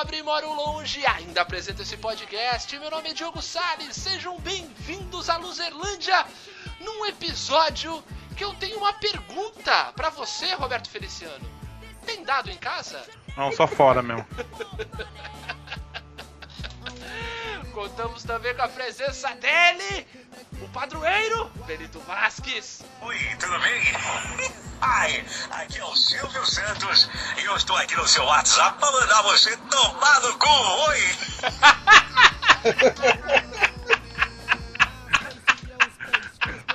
pobre e moro longe, ainda apresento esse podcast. Meu nome é Diogo Salles, sejam bem-vindos à Luzerlândia, num episódio que eu tenho uma pergunta para você, Roberto Feliciano. Tem dado em casa? Não, só fora mesmo. Contamos também com a presença dele, o padroeiro, Benito Vasques. Oi, tudo bem? Ai, aqui é o Silvio Santos e eu estou aqui no seu WhatsApp para mandar você tomar no cu. Oi!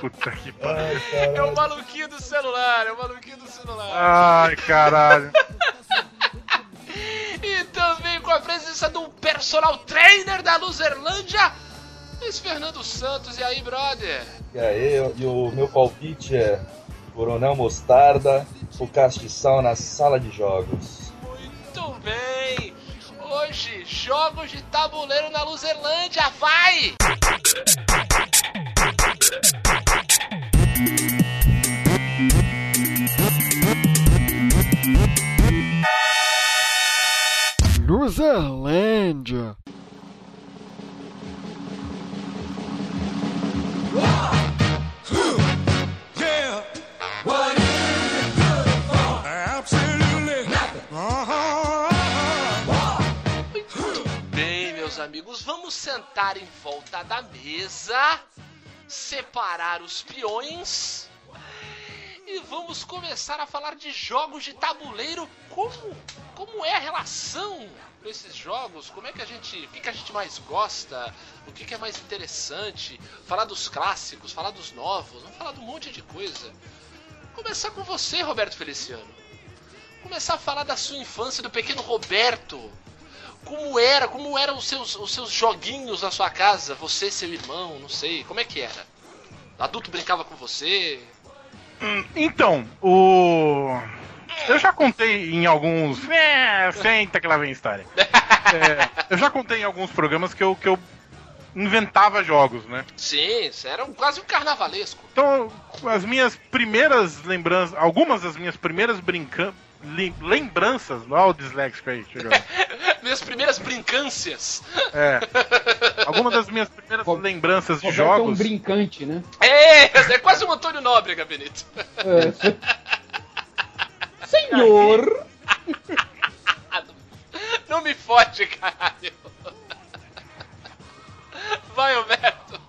Puta que pariu. É o maluquinho do celular, é o maluquinho do celular. Ai, caralho. presença do personal trainer da Luzerlândia, Luiz Fernando Santos. E aí, brother? E aí, e o meu palpite é Coronel Mostarda, o castiçal na sala de jogos. Muito bem! Hoje, jogos de tabuleiro na Luzerlândia, vai! Luzerlândia. Meus amigos, vamos sentar em volta da mesa, separar os peões e vamos começar a falar de jogos de tabuleiro. Como, como é a relação com esses jogos? Como é que a gente, o que, que a gente mais gosta? O que, que é mais interessante? Falar dos clássicos, falar dos novos, vamos falar de um monte de coisa. Começar com você, Roberto Feliciano. Começar a falar da sua infância, do pequeno Roberto. Como era, como eram os seus, os seus joguinhos na sua casa? Você, seu irmão, não sei, como é que era? Adulto brincava com você? Então, o. Eu já contei em alguns. É, senta que lá vem a história. É, eu já contei em alguns programas que eu, que eu inventava jogos, né? Sim, isso era um- quase um carnavalesco. Então, as minhas primeiras lembranças. Algumas das minhas primeiras brincan... lembranças. Olha o disléxico aí, chegou. Minhas primeiras brincâncias. É. Algumas das minhas primeiras lembranças de Roberto é um jogos. brincante, né? É, é quase um Antônio Nóbrega, Benito. É. Senhor! Não me fode, caralho. Vai, Roberto.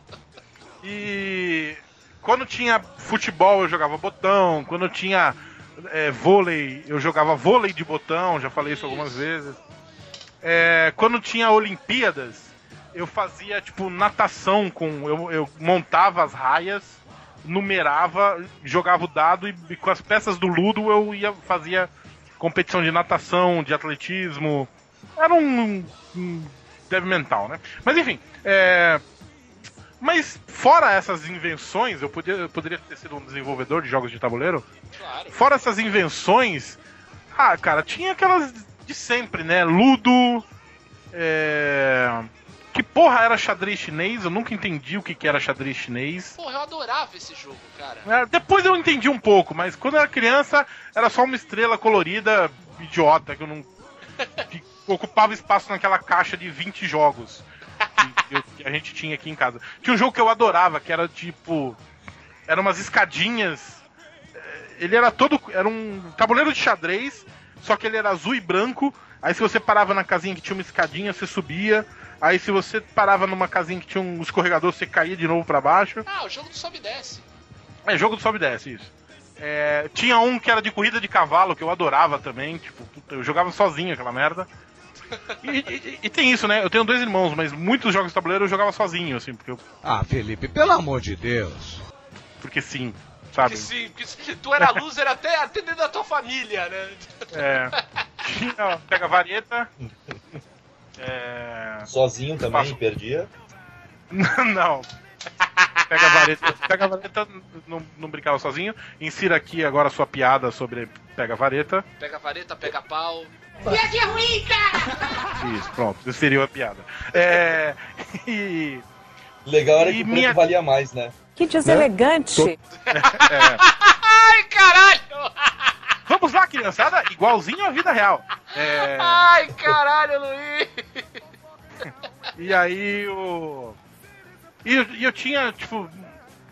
E quando tinha futebol eu jogava botão, quando tinha é, vôlei eu jogava vôlei de botão, já falei isso algumas vezes. É, quando tinha Olimpíadas eu fazia tipo natação com. Eu, eu montava as raias, numerava, jogava o dado e, e com as peças do Ludo eu ia fazia competição de natação, de atletismo. Era um, um mental, né? Mas enfim, é, mas fora essas invenções, eu, podia, eu poderia ter sido um desenvolvedor de jogos de tabuleiro. Claro. Fora essas invenções, ah, cara, tinha aquelas de sempre, né? Ludo. É... Que porra era xadrez chinês? Eu nunca entendi o que, que era xadrez chinês. Porra, eu adorava esse jogo, cara. É, Depois eu entendi um pouco, mas quando eu era criança era só uma estrela colorida idiota que eu não. que ocupava espaço naquela caixa de 20 jogos que, a gente tinha aqui em casa. Tinha um jogo que eu adorava, que era tipo. Eram umas escadinhas. eh, Ele era todo. Era um tabuleiro de xadrez, só que ele era azul e branco. Aí se você parava na casinha que tinha uma escadinha, você subia. Aí se você parava numa casinha que tinha um escorregador, você caía de novo pra baixo. Ah, o jogo do sobe e desce. É, jogo do sobe e desce, isso. É, tinha um que era de corrida de cavalo, que eu adorava também. Tipo, eu jogava sozinho aquela merda. E, e- e tem isso, né? Eu tenho dois irmãos, mas muitos jogos de tabuleiro eu jogava sozinho, assim, porque, eu- Ah, Felipe, pelo amor de Deus. porque sim, sabe? Que sim, que sim, tu era loser até, até dentro da tua família, né? É, tinha, pega a vareta. É, Sozinho também, Faço. perdia. não. Pega a vareta. Pega a vareta, não, não brincava sozinho. Insira aqui agora a sua piada sobre pega a vareta. Pega a vareta, pega pau. Isso, pronto, isso seria a piada. É, e, Legal era E que o minha- valia mais, né? Que deselegante. é, Ai, caralho! vamos Vamos lá, criançada, igualzinho à vida real. É, Ai, caralho, Luiz! e aí o. E eu, e eu tinha, tipo,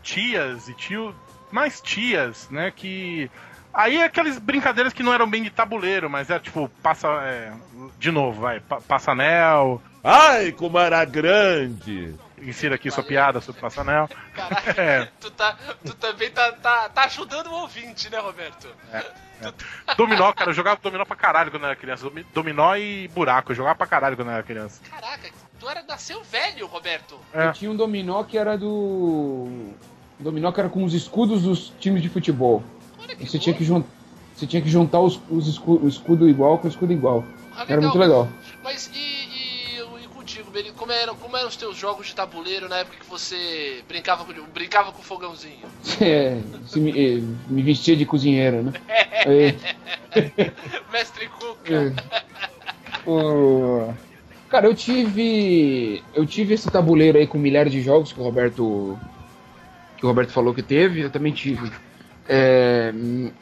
tias e tio. Mais tias, né? Que. Aí aquelas brincadeiras que não eram bem de tabuleiro, mas era tipo, passa. é, de novo, vai. pa- Passa anel. Ai, como era grande! Insira aqui sua piada sobre passa anel. Caralho, É. tu, tá, tu também tá, tá, tá ajudando o ouvinte, né, Roberto? Dominó, cara, eu jogava dominó pra caralho quando eu era criança. Domi- Dominó e buraco, eu jogava pra caralho quando eu era criança. Caraca, tu era nasceu velho, Roberto. É. Eu tinha um dominó que era do. Um dominó que era com os escudos dos times de futebol. Olha Você tinha que, jun... Você tinha que juntar os, os escu... o escudo igual com o escudo igual. Ah, Era muito legal. Mas e, e, e contigo, Beni, como eram, como eram os teus jogos de tabuleiro na época que você brincava com, brincava com o fogãozinho? É, se me, eh, me vestia de cozinheiro, né? É, Mestre Cuca. é. O- Cara, eu tive. Eu tive esse tabuleiro aí com milhares de jogos que o Roberto. Que o Roberto falou que teve, eu também tive. É,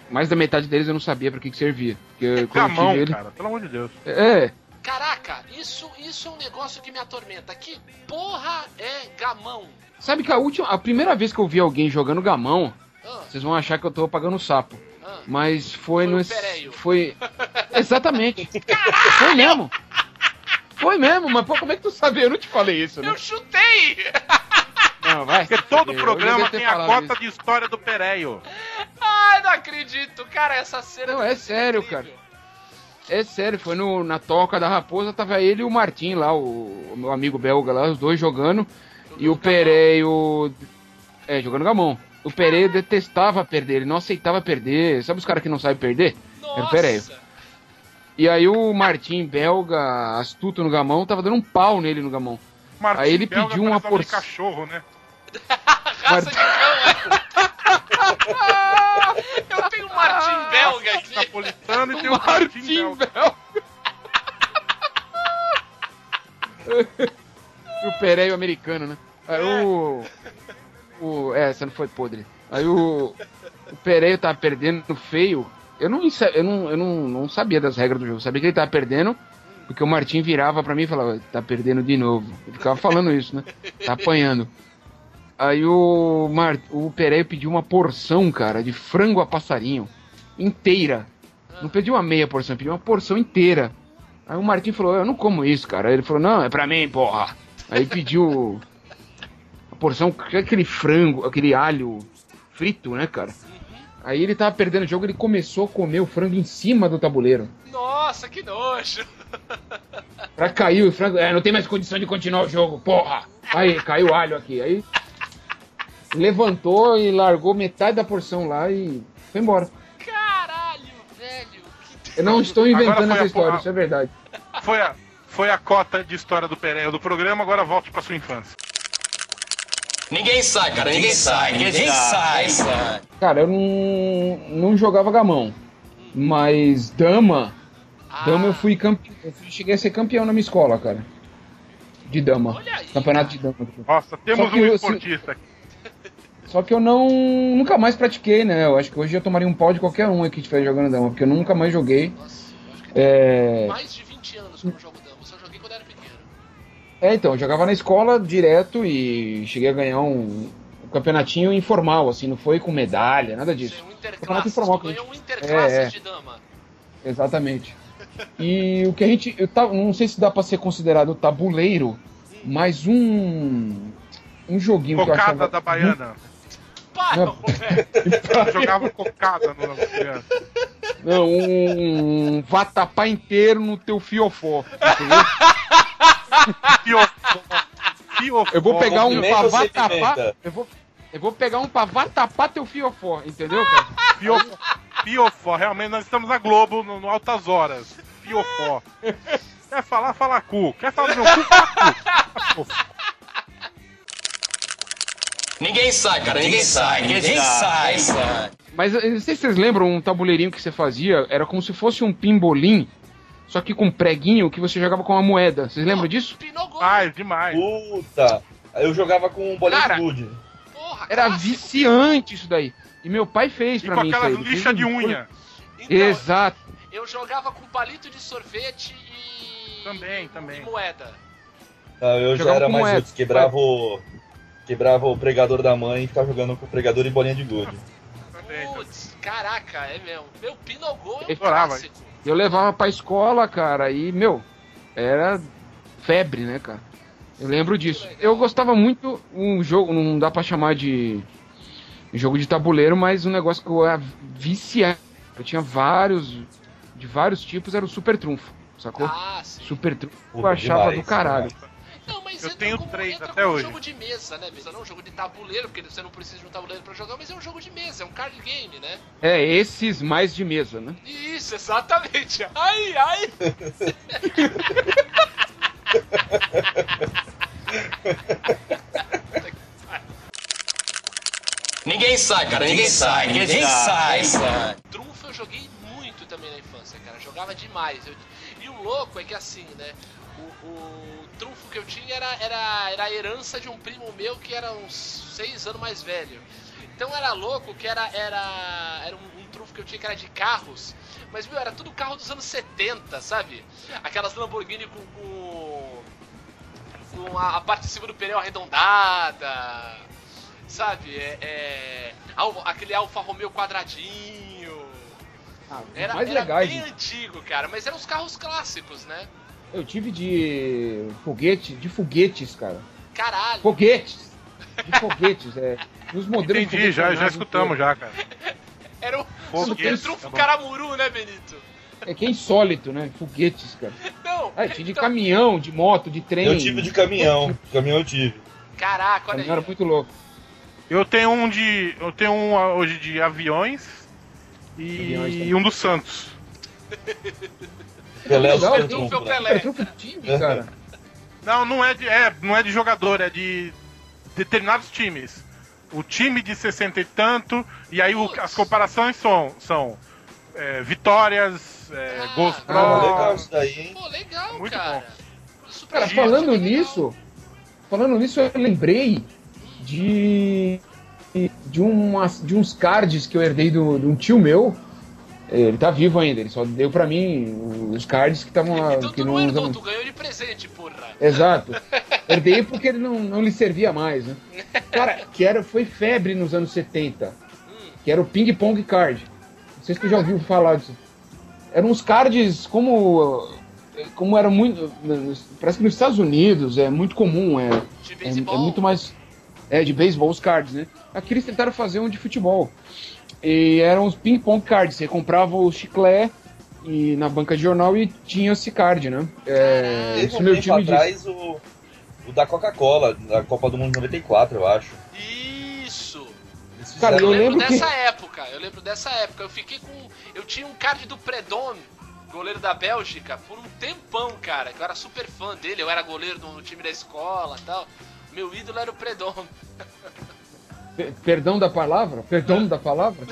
mais da metade deles eu não sabia pra que, que servia. Porque quando eu Gamão, tive ele. cara, pelo amor de Deus. É, Caraca, isso, isso é um negócio que me atormenta. Que porra é gamão? sabe que a última. A primeira vez que eu vi alguém jogando gamão, Ah, vocês vão achar que eu tô apagando o sapo. ah. Mas Foi foi, no. Foi. Exatamente. Foi mesmo. Foi mesmo, mas pô, como é que tu sabia? Eu não te falei isso, né? Eu chutei! Não, vai. Porque todo programa tem a cota isso. de história do Pereio. Ai, não acredito, cara, essa cena. Não, é sério, incrível. É sério, foi no, na toca da raposa, tava ele e o Martim lá, o, o meu amigo belga lá, os dois jogando. e o Pereio. É, jogando gamão. O Pereio detestava perder, ele não aceitava perder. Sabe os caras que não sabem perder? Era o Pereio. E aí o Martim, belga, astuto no gamão, tava dando um pau nele no gamão. Martim Aí ele Belga pediu uma porção. cachorro, né? Raça de cão, é. Eu tenho um Martim belga aqui. Napolitano e tem o Martim Martim Belga. belga. E o Pereio americano, né? Aí o. o é, essa não foi podre. Aí o. O Pereio tava perdendo feio. Eu não, eu não, eu não, não sabia das regras do jogo. Eu sabia que ele tava perdendo, porque o Martim virava pra mim e falava, tá perdendo de novo. Ele ficava falando isso, né? Tá apanhando. Aí o, Mar... o Pereio pediu uma porção, cara, de frango a passarinho. Inteira. Não pediu uma meia porção, pediu uma porção inteira. Aí o Martim falou, eu não como isso, cara. Aí ele falou, não, é pra mim, porra. Aí pediu a porção, que aquele frango, aquele alho frito, né, cara? Aí ele tava perdendo o jogo, ele começou a comer o frango em cima do tabuleiro. Nossa, que nojo. Pra cair o frango, é, não tem mais condição de continuar o jogo, porra! Aí, caiu o alho aqui. Aí levantou e largou metade da porção lá e foi embora. Caralho, velho. Que... Eu não estou inventando essa a história, porra- isso é verdade. Foi a, foi a cota de história do Pereio do programa, agora volte pra sua infância. Ninguém sai, cara, ninguém sai, ninguém sai. Cara, eu não, não jogava gamão. Mas dama, Ah, dama eu fui campeão. Eu cheguei a ser campeão na minha escola, cara. De dama. Campeonato cara. de dama. Nossa, temos um eu- esportista aqui. Só que eu não. Nunca mais pratiquei, né? Eu acho que hoje eu tomaria um pau de qualquer um aqui que estiver jogando dama, porque eu nunca mais joguei. Nossa, eu acho que É. mais de 20 É, então, eu jogava na escola direto e cheguei a ganhar um, um campeonatinho informal, assim, não foi com medalha, nada Isso disso. é um Campeonato informal que a um gente- interclasses É, é. de dama. Exatamente. E o que a gente. Eu tava, não sei se dá pra ser considerado tabuleiro, mas um. Um joguinho que eu Cocada achava. da Baiana. Para, Não. Roberto. Jogava cocada no criança. Não, um, um vatapá inteiro no teu fiofó. Entendeu? Fiofó. Eu vou pegar um pra vatapá. Eu vou, eu vou pegar um pra vatapá teu fiofó, entendeu, cara? Fiofó. Fiofó. Realmente nós estamos na Globo, no, no Altas Horas. Fiofó. Quer falar, fala cu. Quer falar do meu cu, fala cu. Ninguém sai, cara, ninguém sai, ninguém sai. Mas eu não sei se vocês lembram um tabuleirinho que você fazia, era como se fosse um pimbolim, só que com preguinho que você jogava com uma moeda. Vocês lembram disso? Pinogol. Ai, demais. Puta! Eu jogava com um bolinho Cara, de gude. Porra, Era clássico. viciante isso daí. E meu pai fez E pra com mim aí. aquelas lixas um- de unha. Então, Exato. eu jogava com palito de sorvete e. Também, e também. moeda. Não, eu já era com mais moeda. quebrava o. Quebrava o pregador da mãe e ficava jogando com o pregador e bolinha de gude. Putz, caraca, é mesmo. Meu Pinogol é um clássico. Eu levava pra escola, cara, e, meu, era febre, né, cara? Eu lembro disso. Eu gostava muito um jogo, não dá pra chamar de jogo de tabuleiro, mas um negócio que eu era viciado. Eu tinha vários, de vários tipos, era o Super Trunfo, sacou? Ah, sim. Super Trunfo eu achava demais, do caralho. Não, mas Eu entra tenho como, três entra até como hoje. um jogo de mesa, né, mesa? Não um jogo de tabuleiro, porque você não precisa de um tabuleiro pra jogar, mas é um jogo de mesa, é um card game, né? É, esses mais de mesa, né? Isso, exatamente. Ai, ai. Ninguém sai, cara, ninguém sai, ninguém sai. Trunfo eu joguei muito também na infância, cara. Jogava demais. Eu- E o louco é que assim, né? O, o trunfo que eu tinha era, era, era a herança de um primo meu que era uns seis anos mais velho. Então era louco que era, era, era um, um trunfo que eu tinha que era de carros. Mas, meu, era tudo carro dos anos 70, sabe? Aquelas Lamborghini com. com, com a, a parte de cima do pneu arredondada. Sabe? É, é, aquele Alfa Romeo quadradinho. Ah, Era, mais era legais. bem antigo, cara, mas eram os carros clássicos, né? Eu tive de foguete, de foguetes, cara. Caralho. Foguetes! De foguetes, é. Nos modelos Entendi, já, já escutamos já, cara. Era o Foguete, Super Trunfo tá. Caramuru, né, Benito? É que é insólito, né? Foguetes, cara. Não, Ah, de então- caminhão, de moto, de trem. Eu tive de caminhão. Caminhão eu tive. Caraca, olha Caminhão era aí. muito louco. Eu tenho um de. Eu tenho um ah, hoje de aviões e Aviões também. um do Santos. Pelé é o? Pelé. É truque de time, cara. Não, não é de. É, não é de jogador, é de determinados times. O time de 60 e tanto, e aí o- as comparações são, são é, vitórias, é, Ah. gols pro. Ah, legal isso daí, hein? Pô, legal, Muito cara. Super Cara, falando nisso, falando nisso, eu lembrei de de, umas, de uns cards que eu herdei do- de um tio meu. Ele tá vivo ainda, ele só deu pra mim os cards que estavam lá. Então que tu não herdou, usavam- tu ganhou de presente, porra. Exato. Herdei porque ele não, não lhe servia mais, né? Cara, que era, foi febre nos anos 70. Que era o Ping Pong Card. Não sei se tu já ouviu falar disso. Eram uns cards como. Como era muito. Parece que nos Estados Unidos é muito comum. É, De é, beisebol. é muito mais. É, de beisebol, os cards, né? Aqui eles tentaram fazer um de futebol. E eram os ping-pong cards. Você comprava o chiclete e, na banca de jornal e tinha esse card, né? É, Teve isso um meu tempo atrás o, o da Coca-Cola, da Copa do Mundo 94, eu acho. Isso. Cara, eu Eu lembro lembro que- dessa época, eu lembro dessa época. Eu fiquei com. Eu tinha um card do Predom, goleiro da Bélgica, por um tempão, cara. Que eu era super fã dele, eu era goleiro do time da escola e tal. Meu ídolo era o Predom. Pe- Perdão da palavra? Perdão da palavra?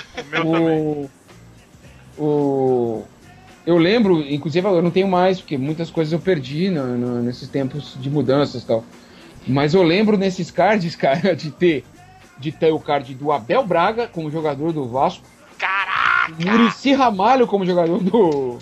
O o, o, eu lembro, inclusive eu não tenho mais, porque muitas coisas eu perdi no- no- nesses tempos de mudanças e tal. Mas eu lembro nesses cards, cara, de ter, de ter o card do Abel Braga como jogador do Vasco, Caraca! Murici Ramalho como jogador do,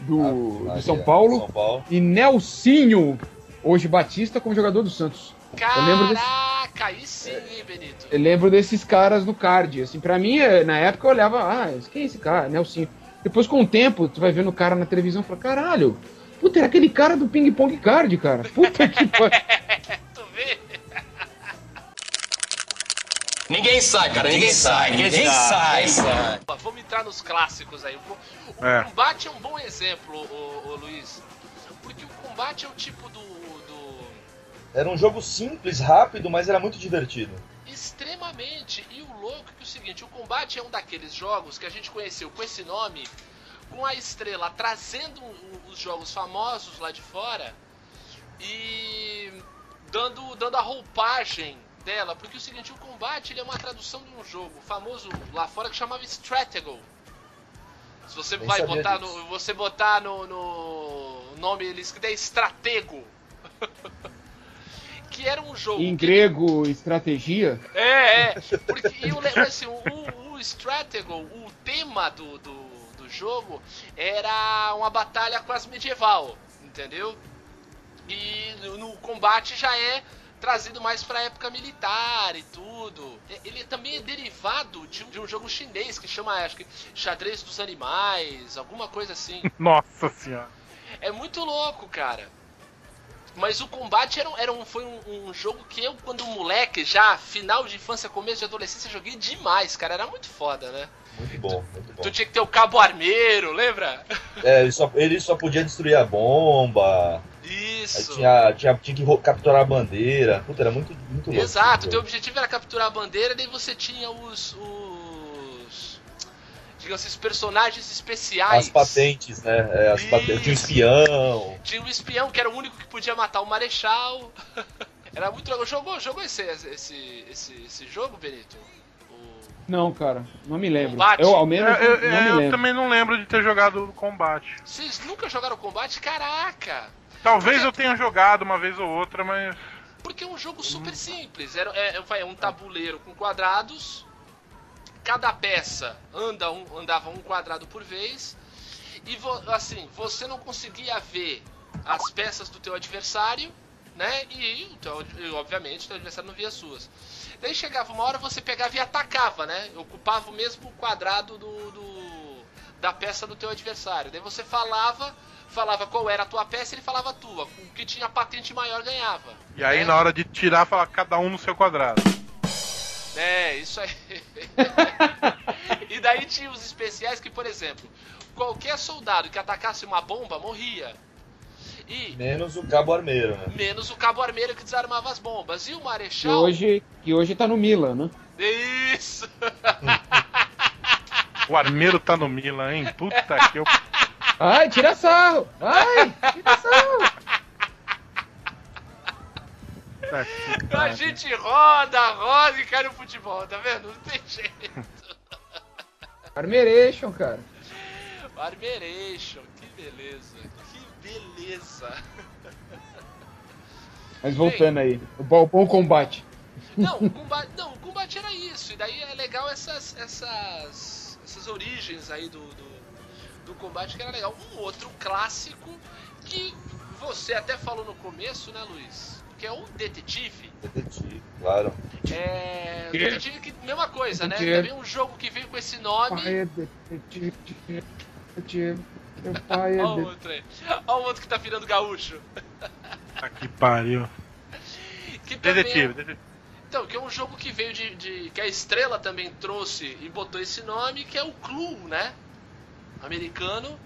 do, Ah, do São Paulo São Paulo. e Nelsinho, hoje Batista, como jogador do Santos. Eu lembro desse- Caraca, aí sim, hein, Benito? Eu lembro desses caras no card. Assim, pra mim, eh, na época eu olhava, ah, quem é esse cara? Nelsinho. Depois, com o tempo, tu vai vendo o cara na televisão e fala, caralho, puta, era aquele cara do Ping Pong Card, cara. Puta que pariu. Tu vê? Ninguém sai, cara, ninguém sai, ninguém sai. Vamos entrar nos clássicos aí. O, o É. combate é um bom exemplo, ô, ô, Luiz. Porque o combate é o tipo do, do. Era um jogo simples, rápido, mas era muito divertido. Extremamente. E o louco é que é o seguinte: o combate é um daqueles jogos que a gente conheceu com esse nome, com a estrela trazendo os jogos famosos lá de fora e dando, dando a roupagem dela. Porque é o seguinte: o combate ele é uma tradução de um jogo famoso lá fora que chamava Stratego. Se você Nem vai botar disso. no, você botar no, no nome eles que é Stratego. que era um jogo Em que- grego, estratégia. é, é. Porque eu lembro assim, o, o, o Stratego, o tema do, do, do jogo era uma batalha quase medieval, entendeu? E no, no combate já é trazido mais pra época militar e tudo. Ele também é derivado de um, de um jogo chinês que chama, acho que, xadrez dos animais, alguma coisa assim. Nossa senhora. É muito louco, cara. Mas o combate era, era um, foi um, um jogo que eu, quando moleque, já final de infância, começo de adolescência, joguei demais, cara. Era muito foda, né? Muito bom, muito bom. Tu tinha que ter o cabo armeiro, lembra? É, ele só, ele só podia destruir a bomba. Aí Isso. tinha, tinha, tinha que capturar a bandeira. Puta, era muito, muito louco. Exato, esse teu objetivo era capturar a bandeira, daí você tinha os. os digamos assim, os personagens especiais. As patentes, né? É, as patentes. Tinha um espião. Tinha o espião, que era o único que podia matar o Marechal. Era muito legal. Jogou, jogou esse, esse, esse, esse jogo, Benito? Não, cara, não me lembro. Combate? Eu, ao Eu, menos, eu- não me eu lembro. também não lembro de ter jogado o combate. Vocês nunca jogaram combate? Caraca! Talvez eu tenha jogado uma vez ou outra, mas. Porque é um jogo super simples. Era, é, é um tabuleiro com quadrados. Cada peça anda um, andava um quadrado por vez. E vo- assim, você não conseguia ver as peças do teu adversário, né? E, o teu, e, obviamente, o teu adversário não via as suas. Daí chegava uma hora você pegava e atacava, né? Ocupava o mesmo quadrado do, do- da peça do teu adversário. Daí você falava, falava qual era a tua peça, ele falava a tua. O que tinha patente maior ganhava. E aí né? na hora de tirar, fala cada um no seu quadrado. É, isso aí. e daí tinha os especiais que, por exemplo, qualquer soldado que atacasse uma bomba morria. E Menos o cabo armeiro, né? menos o cabo armeiro que desarmava as bombas. E o Que marechal. hoje, que hoje tá no Milan, né? Isso! O armeiro tá no Milan, hein? Puta que eu. Ai, tira sarro! Ai, tira sarro! Que A gente roda, roda e cai no futebol, tá vendo? Não tem jeito. Armeration, cara. Armeration, que beleza. Que beleza. Mas voltando aí, o bom, bom combate. Não, o combate, não, o combate era isso. E daí é legal essas, essas, essas origens aí do, do, do combate que era legal. Um outro clássico que você até falou no começo, né, Luiz? Que é o Detetive. Detetive, claro. É. Que? Detetive que mesma coisa, né? Detetive. Também um jogo que veio com esse nome. Pai é detetive, detetive, meu pai é Olha o detetive. outro aí. Olha o outro que tá virando gaúcho. Puta que pariu. Que também é- Detetive, detetive. Então, que é um jogo que veio de, de- que a Estrela também trouxe e botou esse nome, que é o Clue, né? Americano.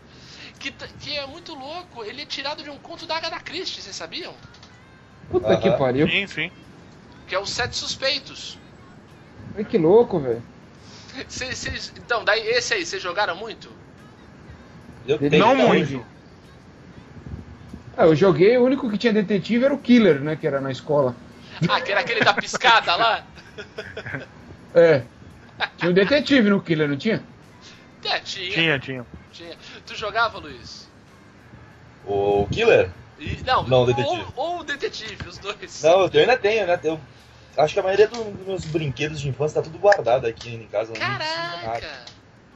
Que, que é muito louco, ele é tirado de um conto da Agatha Christie, vocês sabiam? Puta que pariu. Sim, sim. Que é os Sete Suspeitos. Ai, que louco, velho. Então, daí esse aí, vocês jogaram muito? Eu Não muito. Ah, eu joguei, o único que tinha detetive era o Killer, né? Que era na escola. Ah, que era aquele da piscada lá? É. Tinha um detetive no Killer, não tinha? É, tinha, Tinha, tinha. tinha. Tu jogava, Luiz? O Killer? E- não, Não, ou, detetive. ou o detetive, os dois. Não, eu ainda tenho, né? Eu acho que a maioria do- dos meus brinquedos de infância tá tudo guardado aqui em casa. Nada. Caraca!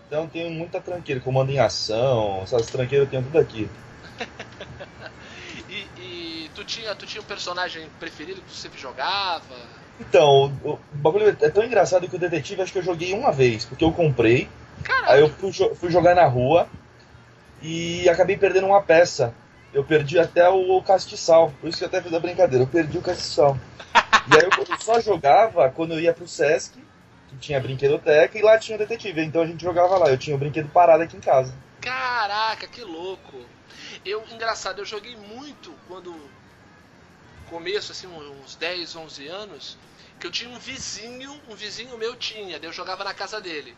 Então eu tenho muita tranqueira, comando em ação, essas tranqueiras eu tenho tudo aqui. E, e tu, tinha, tu tinha um personagem preferido que tu sempre jogava? Então, o, o bagulho é tão engraçado que o detetive acho que eu joguei uma vez, porque eu comprei, Caraca! aí eu fui, fui jogar na rua e acabei perdendo uma peça. Eu perdi até o castiçal, por isso que eu até fiz a brincadeira, eu perdi o castiçal. E aí eu só jogava quando eu ia pro Sesc, que tinha brinquedoteca, e lá tinha o detetive, então a gente jogava lá, eu tinha o brinquedo parado aqui em casa. Caraca, que louco! Eu, engraçado, eu joguei muito quando. Começo, assim, uns 10, 11 anos, que eu tinha um vizinho, um vizinho meu tinha, eu jogava na casa dele.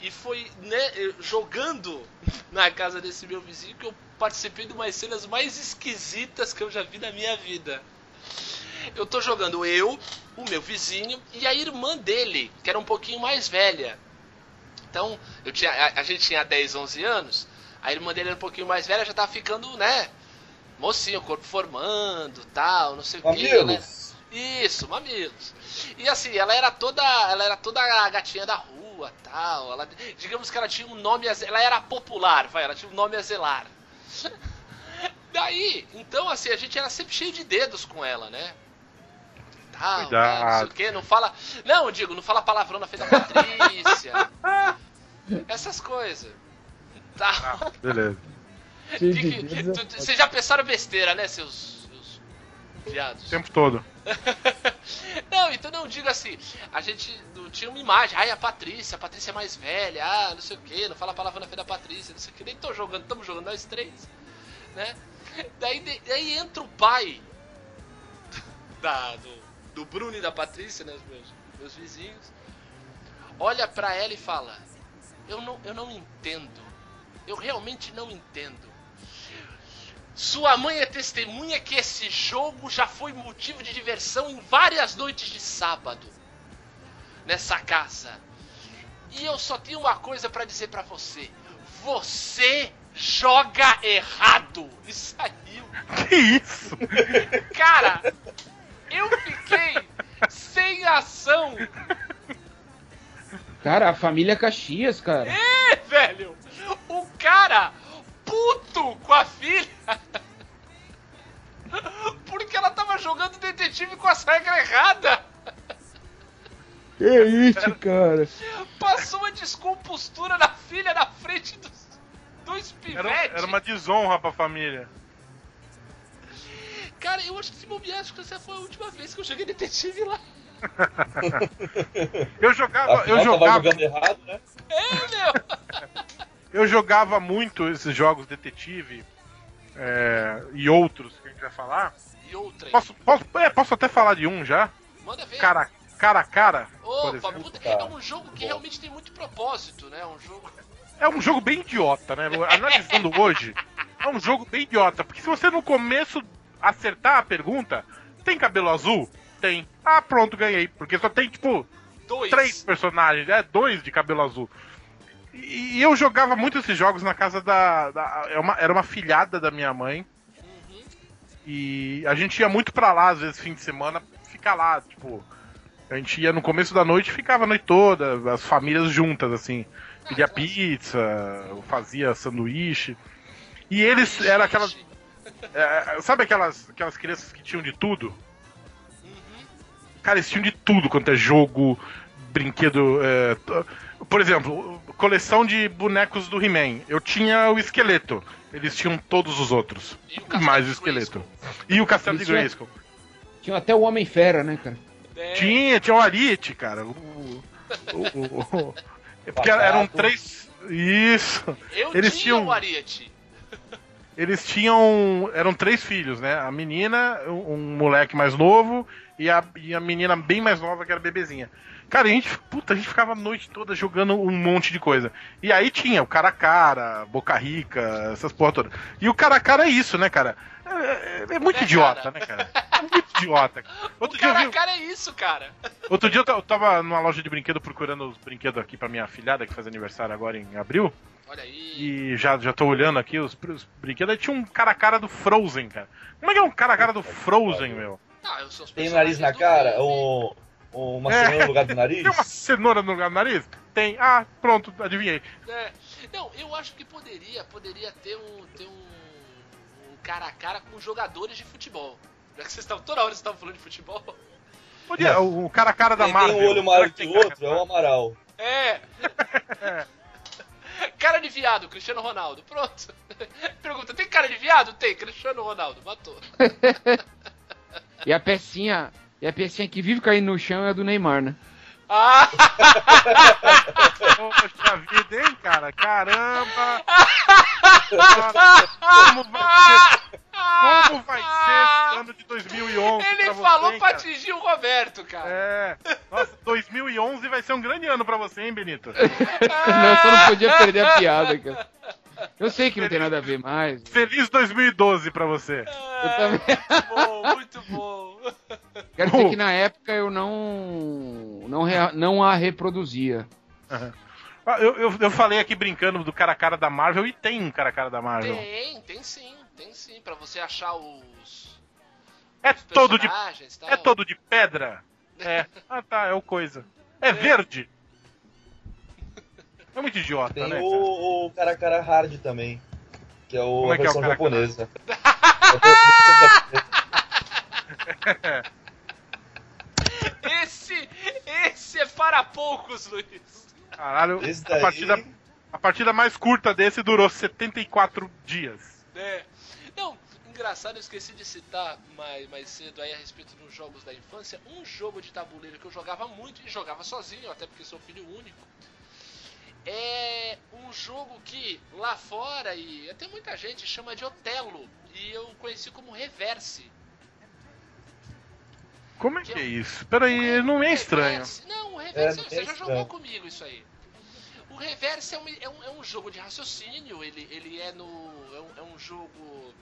E foi né, jogando na casa desse meu vizinho que eu participei de umas cenas mais esquisitas que eu já vi na minha vida. Eu tô jogando eu, o meu vizinho e a irmã dele, que era um pouquinho mais velha. Então, eu tinha, a, a gente tinha 10, 11 anos, a irmã dele era um pouquinho mais velha, já tava ficando, né? Mocinho, corpo formando, tal, não sei o que, né? Isso, mamilos. E assim, ela era toda, ela era toda a gatinha da rua tal. Ela, digamos que ela tinha um nome. Ela era popular, vai, ela tinha um nome a zelar. Daí, então assim, a gente era sempre cheio de dedos com ela, né? Tal, Cuidado. né, não sei o quê, não fala. Não, eu digo, não fala palavrão na frente da Patrícia. Essas coisas. Tá. Ah, beleza. Que- tu- Vocês já pensaram besteira, né, seus, seus viados? O tempo todo. Não, então não digo assim. A gente não tinha uma imagem. Ai, a Patrícia, a Patrícia é mais velha. Ah, não sei o que. Não fala a palavra na frente da Patrícia. Não sei o que. Nem tô jogando, estamos jogando nós três. Né? Daí, daí entra o pai da, do, do Bruno e da Patrícia, né? Os meus, meus vizinhos. Olha pra ela e fala: eu não, eu não entendo. Eu realmente não entendo. Sua mãe é testemunha que esse jogo já foi motivo de diversão em várias noites de sábado nessa casa. E eu só tenho uma coisa pra dizer pra você: você joga errado. E saiu. Que isso? Cara, eu fiquei sem ação. Cara, a família Caxias, cara. É, velho. O cara puto com a filha. Porque ela tava jogando detetive com as regras erradas. Que isso, cara? Passou uma descompostura na filha na frente dos dois Era, pivetes. era uma desonra pra família. Cara, eu acho que se bobear, acho que essa foi a última vez que eu joguei detetive lá. Eu jogava, eu tava jogava, jogando errado, né? É. eu jogava muito esses jogos detetive é, e outros que a gente vai falar. E outra. Posso, posso, é, posso até falar de um já? Manda ver. Cara, cara a cara, Opa, puta, é um jogo que realmente tem muito propósito, né? Um jogo. É um jogo bem idiota, né? Analisando hoje, é um jogo bem idiota. Porque se você no começo acertar a pergunta, tem cabelo azul? Tem. Ah, pronto, ganhei. Porque só tem, tipo, Dois. três personagens, é dois de cabelo azul. E, e eu jogava muito esses jogos na casa da. da- é uma- era uma filhada da minha mãe. Uhum. E a gente ia muito pra lá, às vezes, fim de semana, ficar lá, tipo. A gente ia no começo da noite e ficava a noite toda, as famílias juntas, assim. Pedia Ah, claro. pizza, fazia sanduíche. E eles eram aquelas. é, sabe aquelas, aquelas crianças que tinham de tudo? Uhum. Cara, eles tinham de tudo quanto é jogo, brinquedo. é, por exemplo, coleção de bonecos do He-Man. Eu tinha o esqueleto. Eles tinham todos os outros. E o Castelo Mais o de esqueleto. Grayskull. E o castelo de Isso é- Grayskull. Tinha até o Homem-Fera, né, cara? É, Tinha, tinha o Arite, cara. O, o, o- o- é porque eram três. Isso. Eu eles tinha tinham- o Ariete. Eles tinham. Eram três filhos, né? A menina, um, um moleque mais novo e a, e a menina bem mais nova, que era bebezinha. Cara, a gente, puta, a gente ficava a noite toda jogando um monte de coisa. E aí tinha o cara a cara, Boca Rica, essas porra todas. E o cara a cara é isso, né, cara? É, é- é muito É, idiota, cara. né, cara? É muito idiota. O Outro dia, eu cara vi, a cara é isso, cara. outro dia eu ta- eu tava numa loja de brinquedo procurando os brinquedos aqui pra minha filhada, que faz aniversário agora em abril. Olha aí. E já, já tô olhando aqui os, os brinquedos. Aí tinha um cara a cara do Frozen, cara. Como é que é um cara a cara do Frozen, meu? Ah, eu sou Tem nariz na cara? ou uma É. cenoura no lugar do nariz? Tem uma cenoura no lugar do nariz? Tem. Ah, pronto, adivinhei. É. Não, eu acho que poderia, poderia ter um, ter um, um cara a cara com jogadores de futebol. Já que vocês estavam toda hora vocês estavam falando de futebol. Podia, o, o cara a cara da Quem Marvel. tem um olho maior que o outro é o Amaral. É. Cara de viado, Cristiano Ronaldo. Pronto. Pergunta, tem cara de viado? Tem, Cristiano Ronaldo. Matou. E a pecinha. E a pecinha que vive caindo no chão é a do Neymar, né? Ah! Poxa vida, hein, cara? Caramba! Cara, como vai ser, como vai ser esse ano de 2011 Ele pra você, falou hein, pra cara? atingir o Roberto, cara. É. Nossa, 2011 vai ser um grande ano pra você, hein, Benito? não, só não podia perder a piada, cara. Eu sei que não tem nada a ver mais. Feliz 2012 pra você. Eu também. Muito bom, muito bom. Quero dizer que na época eu não. Não, rea- não a reproduzia. Ah, Eu, eu, eu falei aqui brincando do cara a cara da Marvel e tem um cara a cara da Marvel. Tem, tem sim, tem sim. Pra você achar os, É os todo de tal. é todo de pedra. É. Ah tá, é o coisa. É verde. É muito idiota, Tem né? cara? o, o cara cara hard também, que é o, Como a é que é o versão japonesa. É versão. Esse, esse é para poucos, Luiz. Caralho, Esse a daí- partida, a partida mais curta desse durou 74 dias. É. Não, engraçado, eu esqueci de citar mais, mais cedo aí a respeito dos jogos da infância. Um jogo de tabuleiro que eu jogava muito e jogava sozinho, até porque sou filho único. É um jogo que lá fora e até muita gente chama de Otelo e eu conheci como Reverse. Como é que é isso? Peraí, não é estranho. Reverse- Não, o Reverse, É, você é já estranho. jogou comigo isso aí. O Reverse é um, é um, é um jogo de raciocínio, ele, ele é no. É um, é um jogo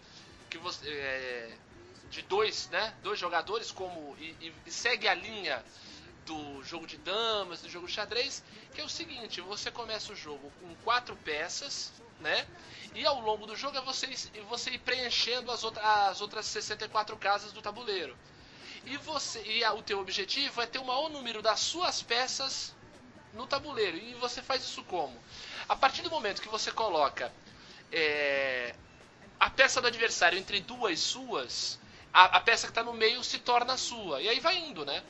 que você. É, de dois, né? Dois jogadores, como. E- e segue a linha do jogo de damas, do jogo de xadrez, que é o seguinte, você começa o jogo com quatro peças, né? E ao longo do jogo é você, você ir preenchendo as, outra, as outras 64 casas do tabuleiro. E você e a- o teu objetivo é ter o maior número das suas peças no tabuleiro. E você faz isso como? A partir do momento que você coloca é, a peça do adversário entre duas suas, a, a peça que está no meio se torna sua. E aí vai indo, né?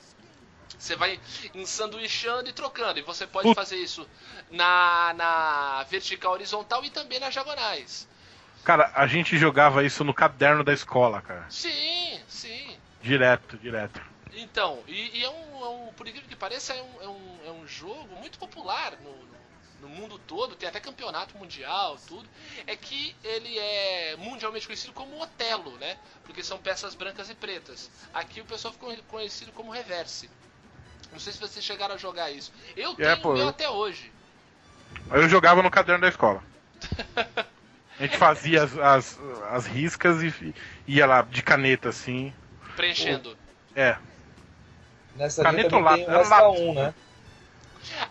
Você vai ensanduichando e trocando. E você pode Put- fazer isso na, na vertical horizontal e também nas diagonais. Cara, a gente jogava isso no caderno da escola, cara. Sim, sim. Direto, direto. Então, e, e é, um, é um- por incrível que pareça, é um, é um, é um jogo muito popular no, no- no mundo todo, tem até campeonato mundial, tudo. É que ele é mundialmente conhecido como Otelo, né? Porque são peças brancas e pretas. Aqui o pessoal ficou conhecido como Reverse. Não sei se vocês chegaram a jogar isso. Eu tenho É, pô, o meu eu- até hoje. Eu jogava no caderno da escola. A gente fazia as, as, as riscas e ia lá de caneta assim. Preenchendo. É. Nessa Caneta ou lápis? Resta Era lápis. 1, né?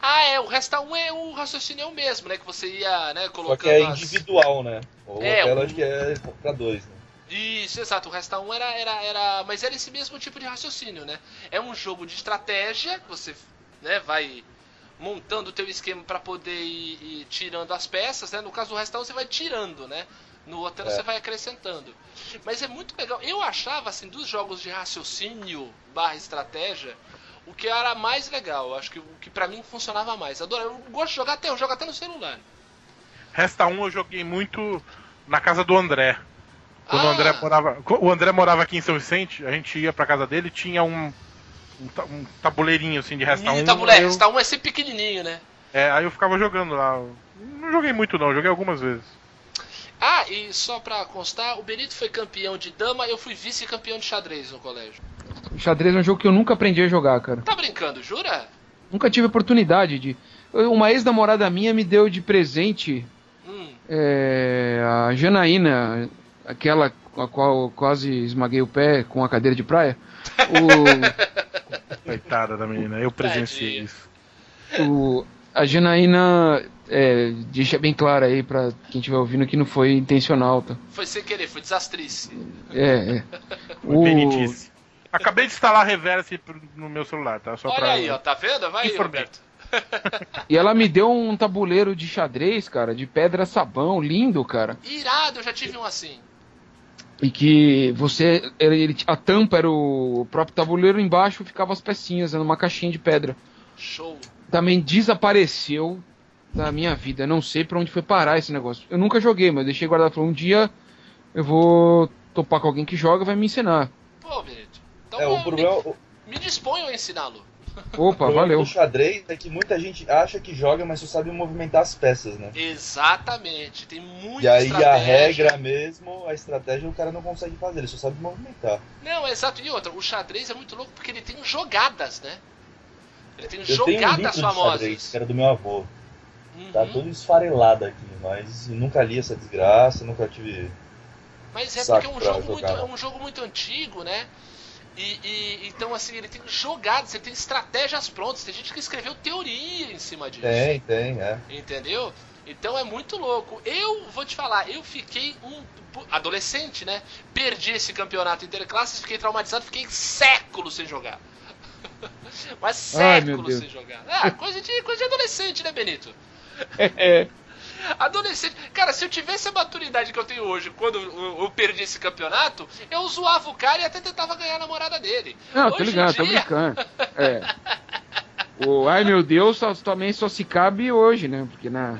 Ah, é, o Resta 1 é o raciocínio é o mesmo, né? Que você ia, né, Só colocando que é as- individual, né? O É, Otelo o- acho que é pra dois, né? Isso, exato. O Resta 1 era, era, era. Mas era esse mesmo tipo de raciocínio, né? É um jogo de estratégia, que você né, vai montando o teu esquema para poder ir, ir tirando as peças, né? No caso do Resta 1 você vai tirando, né? No Otelo É. você vai acrescentando. Mas é muito legal. Eu achava, assim, dos jogos de raciocínio barra estratégia, o que era mais legal. Acho que o que pra mim funcionava mais. Adoro, eu gosto de jogar até, eu jogo até no celular. Resta um eu joguei muito na casa do André. Quando o Ah. André morava. O André morava aqui em São Vicente, a gente ia pra casa dele tinha um. Um, um tabuleirinho assim de resta Mini um. tabuleiro, eu- Resta 1 é sempre pequenininho, né? É, aí eu ficava jogando lá. Não joguei muito não, joguei algumas vezes. Ah, e só pra constar, o Benito foi campeão de dama, eu fui vice-campeão de xadrez no colégio. Xadrez é um jogo que eu nunca aprendi a jogar, cara. Tá brincando, jura? Nunca tive oportunidade de. Uma ex-namorada minha me deu de presente Hum. é, a Janaína, aquela com a qual eu quase esmaguei o pé com a cadeira de praia. Coitada da menina, eu presenciei Tadinha. isso. O, o- a Janaína é, deixa bem claro aí pra quem estiver ouvindo que não foi intencional, tá? Foi sem querer, foi desastrice. É, é. Foi O, benitice. Acabei de instalar reverse no meu celular, tá? Só Olha pra... aí, ó, tá vendo? Vai aí. Roberto. e ela me deu um tabuleiro de xadrez, cara, de pedra sabão, lindo, cara. Irado, eu já tive um assim. E que você. Ele, ele- a tampa era o próprio tabuleiro, embaixo ficava as pecinhas, era uma caixinha de pedra. Show. Também desapareceu da minha vida. Não sei pra onde foi parar esse negócio. Eu nunca joguei, mas deixei guardado. Falei, um dia eu vou topar com alguém que joga e vai me ensinar. Pô, Benito. Então É, o me- problema, o me, disponho a ensiná-lo. Opa, valeu. do xadrez é que muita gente acha que joga, mas só sabe movimentar as peças, né? Exatamente. Tem muita E aí a estratégia. regra mesmo, a estratégia o cara não consegue fazer, ele só sabe movimentar. Não, exato. E outra, o xadrez é muito louco porque ele tem jogadas, né? Ele tem Eu tenho um livro jogadas de famosas. xadrez, que era do meu avô. Tá Uhum. todo esfarelado aqui, mas nunca li essa desgraça, nunca tive. Mas é porque é um jogo, muito, é um jogo muito antigo, né? E, e- então assim, ele tem jogadas, ele tem estratégias prontas, tem gente que escreveu teoria em cima disso. Tem, tem, é. Entendeu? Então é muito louco. Eu vou te falar, eu fiquei um adolescente, né? Perdi esse campeonato interclasses, fiquei traumatizado, fiquei séculos sem jogar. Mas séculos sem jogar. Ah, coisa de, coisa de adolescente, né, Benito? É, Adolescente. Cara, se eu tivesse a maturidade que eu tenho hoje, quando eu, eu perdi esse campeonato, eu zoava o cara e até tentava ganhar a namorada dele. Não, tô Hoje em ligado, tô dia- brincando. É. O ai meu Deus só, também só se cabe hoje, né? Porque na,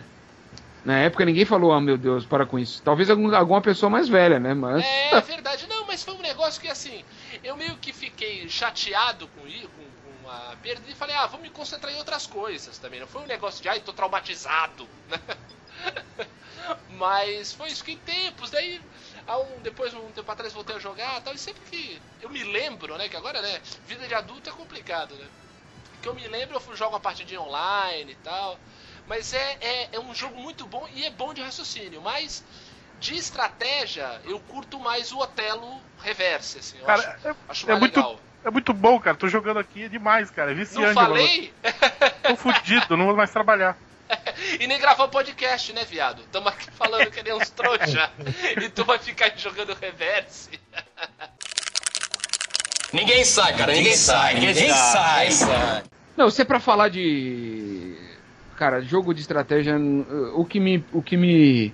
na época ninguém falou, ah meu Deus, para com isso. Talvez algum- alguma pessoa mais velha, né? Mas. É verdade, não, mas foi um negócio que assim, eu meio que fiquei chateado com isso, com, com a perda e falei, ah, vou me concentrar em outras coisas também. Não foi um negócio de, ai, tô traumatizado. mas foi isso, fiquei tempos, daí. um- depois, um tempo atrás, voltei a jogar tal, e sempre que eu me lembro, né, que agora, né, vida de adulto é complicado, né? Que eu me lembro, eu jogo uma partidinha online e tal. Mas é, é, é um jogo muito bom e é bom de raciocínio. Mas de estratégia, eu curto mais o Otelo Reverse, assim. Eu Cara, acho, é, acho é muito, legal. é muito bom, cara. Tô jogando aqui, é demais, cara. É viciante. Não falei? Tô fudido, não vou mais trabalhar. e nem gravar podcast, né, viado? Tamo aqui falando que nem uns trouxa. e tu vai ficar jogando Reverse. Ninguém sai, cara, ninguém sai, ninguém sai. Não, se é pra falar de. Cara, jogo de estratégia, o que me. O que me.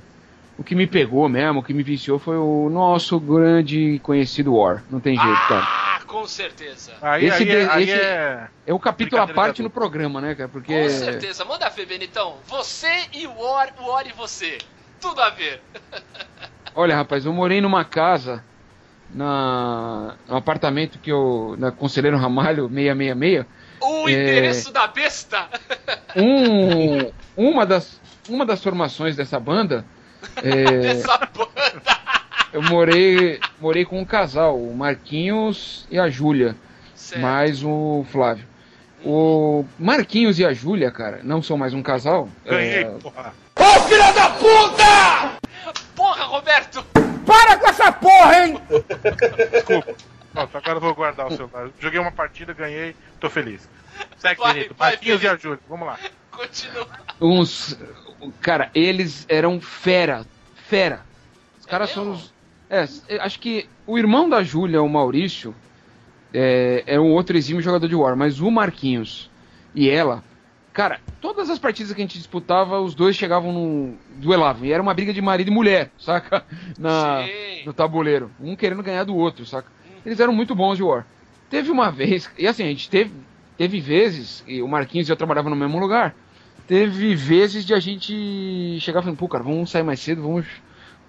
O que me pegou mesmo, o que me viciou foi o nosso grande conhecido War. Não tem jeito, cara. Com certeza. Aí, Esse aí, é- aí esse- é. É um capítulo à parte no programa, né, cara? Porque. Com certeza. Manda ver, Benitão. Você e o War, o War e você. Tudo a ver. Olha, rapaz, eu morei numa casa, na, no apartamento que eu. na Conselheiro Ramalho 666. O É. endereço da besta. Um, uma, das, uma das formações dessa banda. é, Dessa banda. Eu morei, morei com um casal, o Marquinhos e a Júlia, mais o Flávio. O Marquinhos e a Júlia, cara, não são mais um casal. Ganhei, é, porra. Porra, Roberto! Desculpa. Pronto, agora eu vou guardar o celular. Joguei uma partida, ganhei, tô feliz. Segue, Vai, Marquinhos e a Júlia, vamos lá. Continua. uns. Cara, eles eram fera. Fera. Os caras É são os. É, eu acho que o irmão da Júlia, o Maurício, é, é um outro exímio jogador de War, mas o Marquinhos e ela, cara, todas as partidas que a gente disputava, os dois chegavam no. duelavam. E era uma briga de marido e mulher, saca? Na, Sim. no tabuleiro. Um querendo ganhar do outro, saca? Eles eram muito bons de War. Teve uma vez, e assim, a gente teve, teve vezes, e o Marquinhos e eu trabalhavam no mesmo lugar, teve vezes de a gente chegar falar, pô, cara, vamos sair mais cedo, vamos.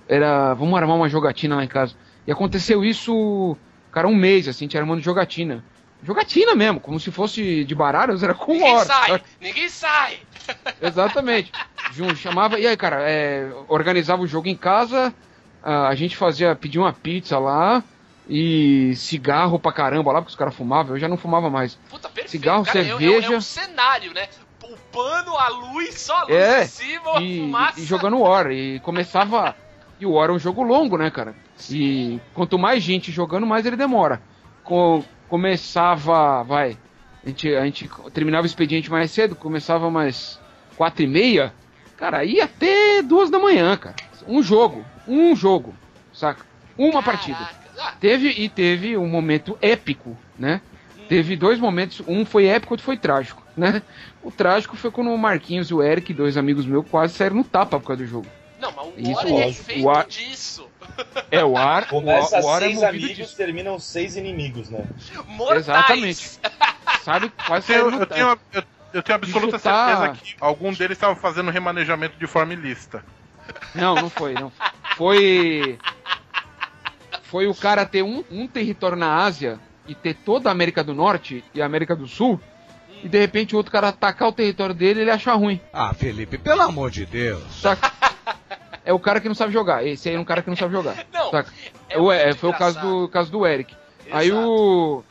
Era. Vamos armar uma jogatina lá em casa. E aconteceu isso, cara, um mês, assim, a gente armando jogatina. Jogatina mesmo, como se fosse de baralhos, era com Ninguém War. sai! saca? Ninguém sai! Exatamente. Jun chamava, e aí, cara, é, organizava o jogo em casa, a, a gente fazia, pedia uma pizza lá e cigarro pra caramba lá, porque os caras fumavam, eu já não fumava mais. Puta, perfeito. Cigarro, cara, é- é- cerveja. É, um cenário, né? O pano, a luz, só a luz É, em cima, a E, fumaça. e jogando War. E começava. E o War é um jogo longo, né, cara? E quanto mais gente jogando, mais ele demora. Co- começava. Vai. A gente, a gente terminava o expediente mais cedo, começava mais quatro e meia. Cara, ia até duas da manhã, cara. Um jogo. Um jogo. Saca? Uma partida. Caraca. Ah, Teve e teve um momento épico, né? Teve dois momentos, um foi épico, outro foi trágico, né? O trágico foi quando o Marquinhos e o Eric, dois amigos meus, quase saíram no tapa por causa do jogo. Não, mas o Isso, War é lógico. feito O Ar- disso. É, o ar, o, Começa o ar é seis movido amigos, disso. terminam seis inimigos, né? Mortais. Exatamente. Sabe? Quase Eu tenho, eu tenho, eu, eu tenho absoluta chutar- certeza que algum deles estava fazendo remanejamento de forma ilícita. Não, não foi, não. Foi. Foi o cara ter um, um território na Ásia e ter toda a América do Norte e a América do Sul, e de repente o outro cara atacar o território dele e ele achar ruim. Ah, Felipe, pelo amor de Deus. Saca? É o cara que não sabe jogar. Esse aí é um cara que não sabe jogar. Não, Saca? é é, foi o caso do, caso do Eric. Aí Exato. o.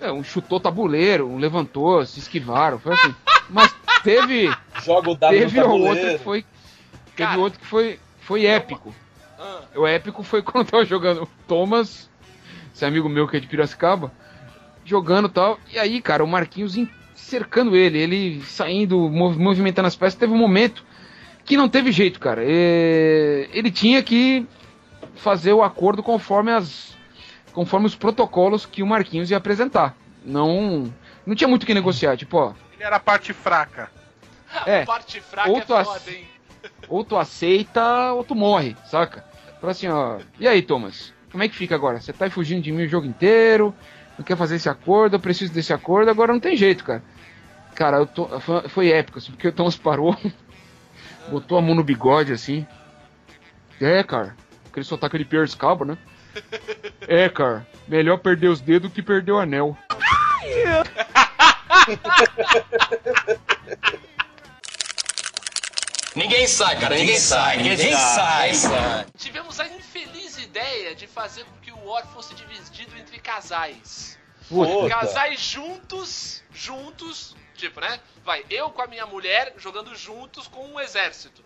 É, um chutou tabuleiro, um levantou, se esquivaram. Foi assim. Mas teve. Joga o dado teve outro que foi. Teve Cara. outro que foi. Foi épico. Ah, O épico foi quando eu tava jogando o Thomas, esse amigo meu que é de Piracicaba, jogando e tal. E aí, cara, o Marquinhos cercando ele, ele saindo, mov- movimentando as peças. Teve um momento que não teve jeito, cara. É, Ele tinha que fazer o acordo conforme as conforme os protocolos que o Marquinhos ia apresentar. Não não tinha muito o que negociar, tipo, ó, Ele era a parte fraca. É. Parte fraca Ou é tu ass- foda, hein? Ou tu aceita, ou tu morre, saca? Fala assim, ó. E aí, Thomas? Como é que fica agora? Você tá fugindo de mim o jogo inteiro? Não quer fazer esse acordo? Eu preciso desse acordo, agora não tem jeito, cara. Cara, eu tô, foi, foi épico, assim, porque o Thomas parou, botou a mão no bigode, assim. É, cara. Porque ele só tá aquele Pierce Calvo, né? É, cara. Melhor perder os dedos que perder o anel. Ninguém sai, cara, ninguém sai, ninguém sai. Tivemos a infeliz ideia de fazer com que o War fosse dividido entre casais. Puta. Casais juntos, juntos, tipo, né? Vai, eu com a minha mulher jogando juntos com um exército.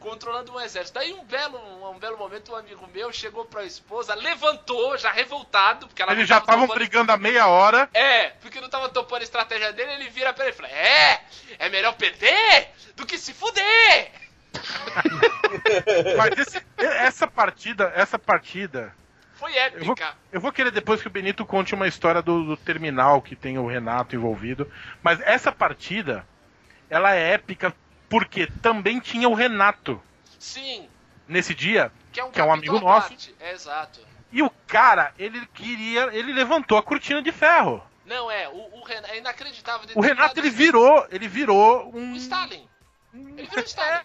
Controlando um exército. Daí um belo, um belo momento, um amigo meu chegou pra esposa, levantou, já revoltado, porque ela Eles já tava estavam brigando há meia hora. É, porque não tava topando a estratégia dele, ele vira pra ele e fala: É, é melhor perder do que se fuder! Mas esse- essa partida, essa partida. Foi Eu vou, épica. eu vou querer depois que o Benito conte uma história do, do terminal que tem o Renato envolvido. Mas essa partida, ela é épica porque também tinha o Renato Sim, nesse dia. que é um, Que é um amigo nosso. É, exato. E o cara, ele queria. Ele levantou a cortina de ferro. Não, é, o, o Renato, é inacreditável. O Renato, ele virou. Ele virou O um. Stalin. Ele virou o Stalin.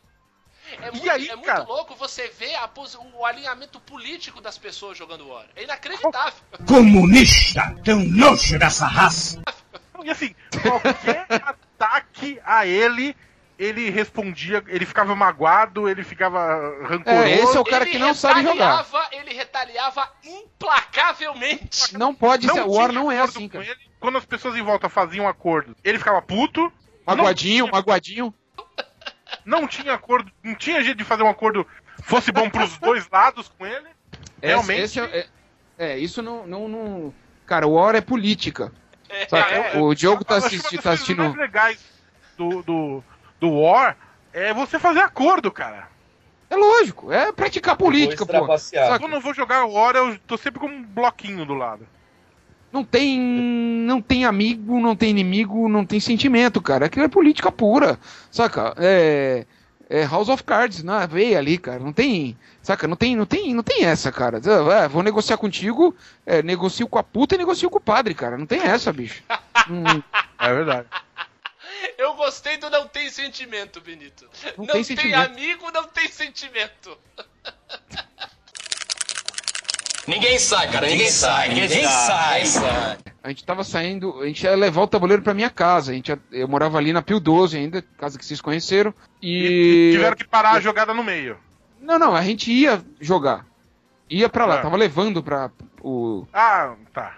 É muito, aí, é muito cara? louco você ver a posi- o alinhamento político das pessoas jogando War. É inacreditável. Comunista, tão nojo dessa raça. E assim, qualquer ataque a ele, ele respondia, ele ficava magoado, ele ficava rancoroso. É, esse é o cara ele que não sabe jogar. Ele retaliava implacavelmente. Não pode ser. O War não é assim, cara. ele. Quando as pessoas em volta faziam acordo, ele ficava puto. Magoadinho, Não, magoadinho. Não tinha acordo, não tinha jeito de fazer um acordo fosse bom pros dois lados com ele. Realmente. Esse, esse é, é, é, isso não, não, não. Cara, o War é política. Saca? É, o Diogo tá, assisti, uma tá das assistindo. legais do, do, do War é você fazer acordo, cara. É lógico, é praticar política, pô. Saca? Quando eu vou jogar War, eu tô sempre com um bloquinho do lado. Não tem. Não tem amigo, não tem inimigo, não tem sentimento, cara. Aquilo é política pura. Saca? É. É House of Cards, na veia ali, cara. Não tem. Saca? Não tem, não tem, não tem essa, cara. É, vou negociar contigo, é, negocio com a puta e negocio com o padre, cara. Não tem essa, bicho. Hum, É verdade. Eu gostei do não tem sentimento, Benito. Não Não, tem tem, sentimento. amigo, não tem sentimento. Ninguém sai, cara, ninguém sai, ninguém sai. a gente tava saindo, a gente ia levar o tabuleiro pra minha casa. A gente ia- eu morava ali na Pio 12 ainda, casa que vocês conheceram. E, E. tiveram que parar a jogada no meio. Não, não, a gente ia jogar. Ia pra lá, Ah. tava levando pra o. Ah, tá.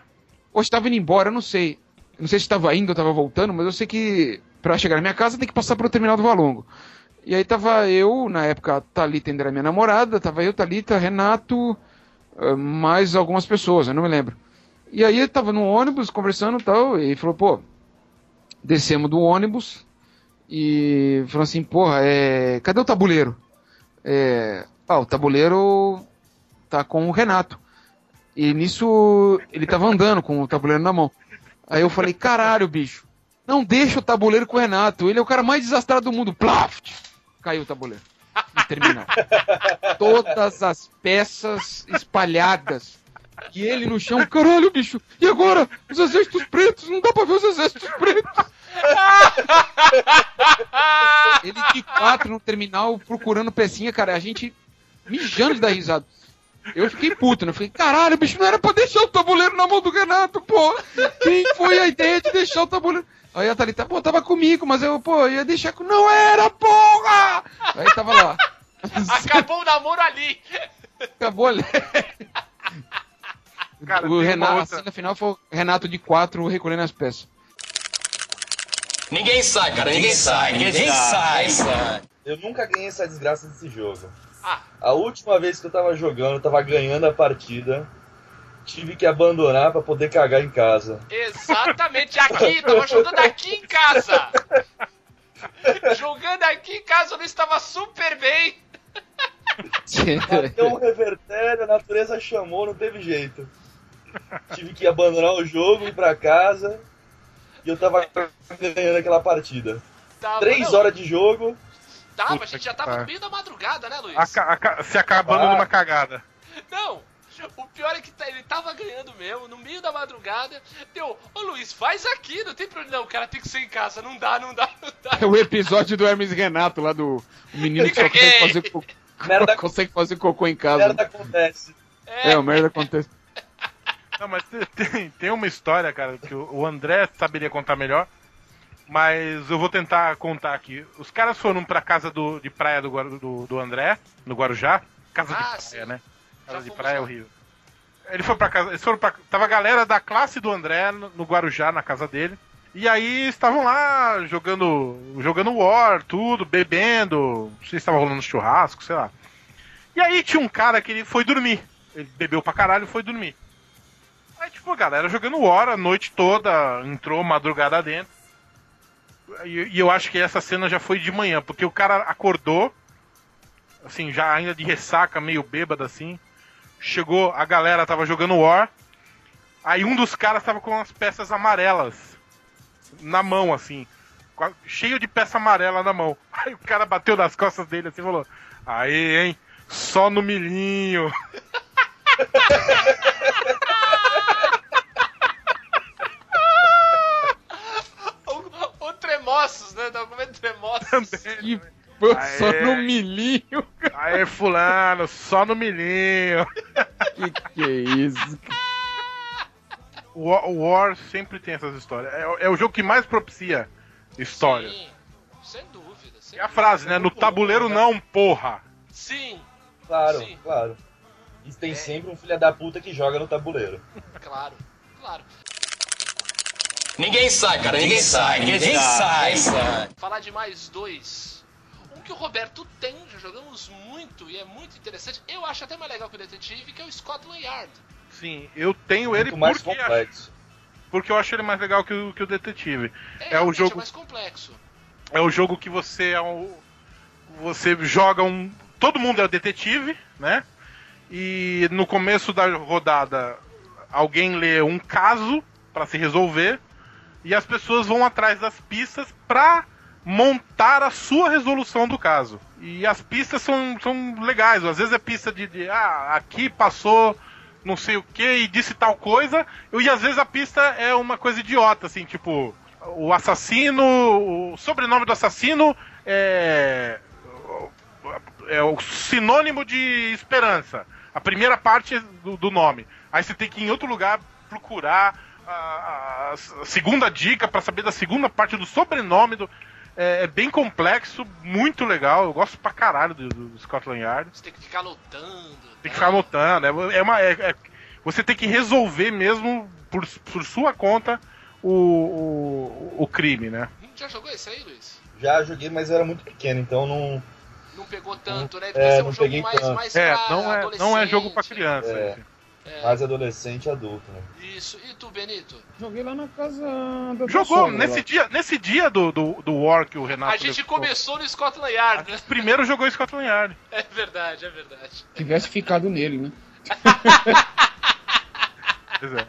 Hoje tava indo embora, eu não sei. Eu não sei se tava indo ou tava voltando, mas eu sei que pra chegar na minha casa tem que passar pelo terminal do Valongo. E aí tava eu, na época, a Thalita ainda era minha namorada, tava eu, Thalita, Renato, mais algumas pessoas, eu não me lembro. E aí eu tava no ônibus conversando e tal, e falou, pô, descemos do ônibus e falou assim, porra, é, cadê o tabuleiro? É, ah, o tabuleiro tá com o Renato. E nisso ele tava andando com o tabuleiro na mão. Aí eu falei, caralho, bicho, não deixa o tabuleiro com o Renato. Ele é o cara mais desastrado do mundo. Plaft! Caiu o tabuleiro. No terminal. Todas as peças espalhadas. E ele no chão, caralho, bicho, e agora? Os exércitos pretos, não dá pra ver os exércitos pretos. Ele de quatro no terminal procurando pecinha, cara, a gente mijando de dar risada. Eu fiquei puto, né? Eu falei, caralho, bicho, não era pra deixar o tabuleiro na mão do Renato, pô. Quem foi a ideia de deixar o tabuleiro? Aí a Thalita, pô, tava comigo, mas eu, pô, ia deixar com. Não era, porra! Aí tava lá. Acabou o namoro ali. Acabou ali. Cara, o Renato, outra- assim, no final foi o Renato de quatro recolhendo as peças. Ninguém sai, cara, ninguém sai, ninguém sai. Eu nunca ganhei essa desgraça desse jogo. Ah. A última vez que eu tava jogando, eu tava ganhando a partida. Tive que abandonar pra poder cagar em casa. Exatamente aqui, tava jogando aqui em casa. Jogando aqui em casa, eu estava super bem. Bateu um revertério, a natureza chamou, não teve jeito. Tive que abandonar o jogo, ir pra casa. E eu tava ganhando aquela partida. Tava, Três não, horas de jogo. Tava, a gente já tava no meio da madrugada, né, Luiz? Aca- se acabando Ah. numa cagada. Não, o pior é que tá- ele tava ganhando mesmo, no meio da madrugada. Deu, ô Luiz, faz aqui, não tem problema. Não, o cara tem que ser em casa, não dá, não dá, não dá. É o episódio do Hermes Renato lá do o menino que só consegue fazer, cocô, Merda, consegue fazer cocô em casa. merda acontece. É, o merda acontece. Não, mas te- tem, tem uma história, cara, que o André saberia contar melhor. Mas eu vou tentar contar aqui. Os caras foram pra casa do, de praia do, do, do André, no Guarujá. Casa Ah, de praia, sim. né? Casa de praia é horrível. Ele foi pra casa. Eles foram pra. Tava a galera da classe do André no, no Guarujá, na casa dele. E aí estavam lá jogando. jogando War, tudo, bebendo. Não sei se estava rolando churrasco, sei lá. E aí tinha um cara que ele foi dormir. Ele bebeu pra caralho e foi dormir. Aí, tipo, a galera jogando War a noite toda, entrou madrugada dentro. E, e eu acho que essa cena já foi de manhã, porque o cara acordou, assim, já ainda de ressaca, meio bêbado assim. Chegou, a galera tava jogando War. Aí um dos caras tava com as peças amarelas na mão, assim. Cheio de peça amarela na mão. Aí o cara bateu nas costas dele assim e falou: Aí, hein? Só no milhinho. O, o Tremossos, né? Tava comendo Tremossos. E pô, só Aê. no milhinho. Aí, fulano, só no milhinho. Que que é isso? O War, o War sempre tem essas histórias. É, é o jogo que mais propicia história. Sim, sem dúvida. Sem É a dúvida. frase, né? No tabuleiro não, porra. Sim, Claro, Sim. claro. E tem É. sempre um filho da puta que joga no tabuleiro. claro, claro. Ninguém sai, cara, ninguém sai, ninguém sai. Falar de mais dois. Que o Roberto tem, já jogamos muito e é muito interessante. Eu acho até mais legal que o Detetive, que é o Scotland Yard. Sim, eu tenho ele Muito mais porque, complexo. porque eu acho ele mais legal que o, que o Detetive. É o realmente jogo- mais complexo. É o jogo que você é um, você joga um. Todo mundo é o detetive, né? E no começo da rodada alguém lê um caso pra se resolver e as pessoas vão atrás das pistas pra montar a sua resolução do caso. E as pistas são, são legais. Às vezes é pista de, de, ah, aqui passou não sei o que e disse tal coisa. E às vezes a pista é uma coisa idiota, assim, tipo, o assassino, o sobrenome do assassino é, é o sinônimo de esperança. A primeira parte do, do nome. Aí você tem que ir em outro lugar procurar a, a- a segunda dica pra saber da segunda parte do sobrenome do. É, é bem complexo, muito legal. Eu gosto pra caralho do, do Scotland Yard. Você tem que ficar lutando. Tem que ficar anotando. É, é uma, é- é- você tem que resolver mesmo por, por sua conta o, o, o crime, né? Hum, Já jogou esse aí, Luiz? Já joguei, mas era muito pequeno, então não. Não pegou tanto, né? É, Devia ser um não jogo mais, tanto. mais É, pra não é, não é jogo pra adolescente. criança. É. esse. É, Mais adolescente e adulto, né? Isso. E tu, Benito? Joguei lá na casa da Jogou, nesse lá. dia, nesse dia do, do, do War que o Renato. A gente levou, começou no Scotland Yard, né? Primeiro jogou Scotland Yard. É verdade, é verdade. Tivesse ficado nele, né? Pois é.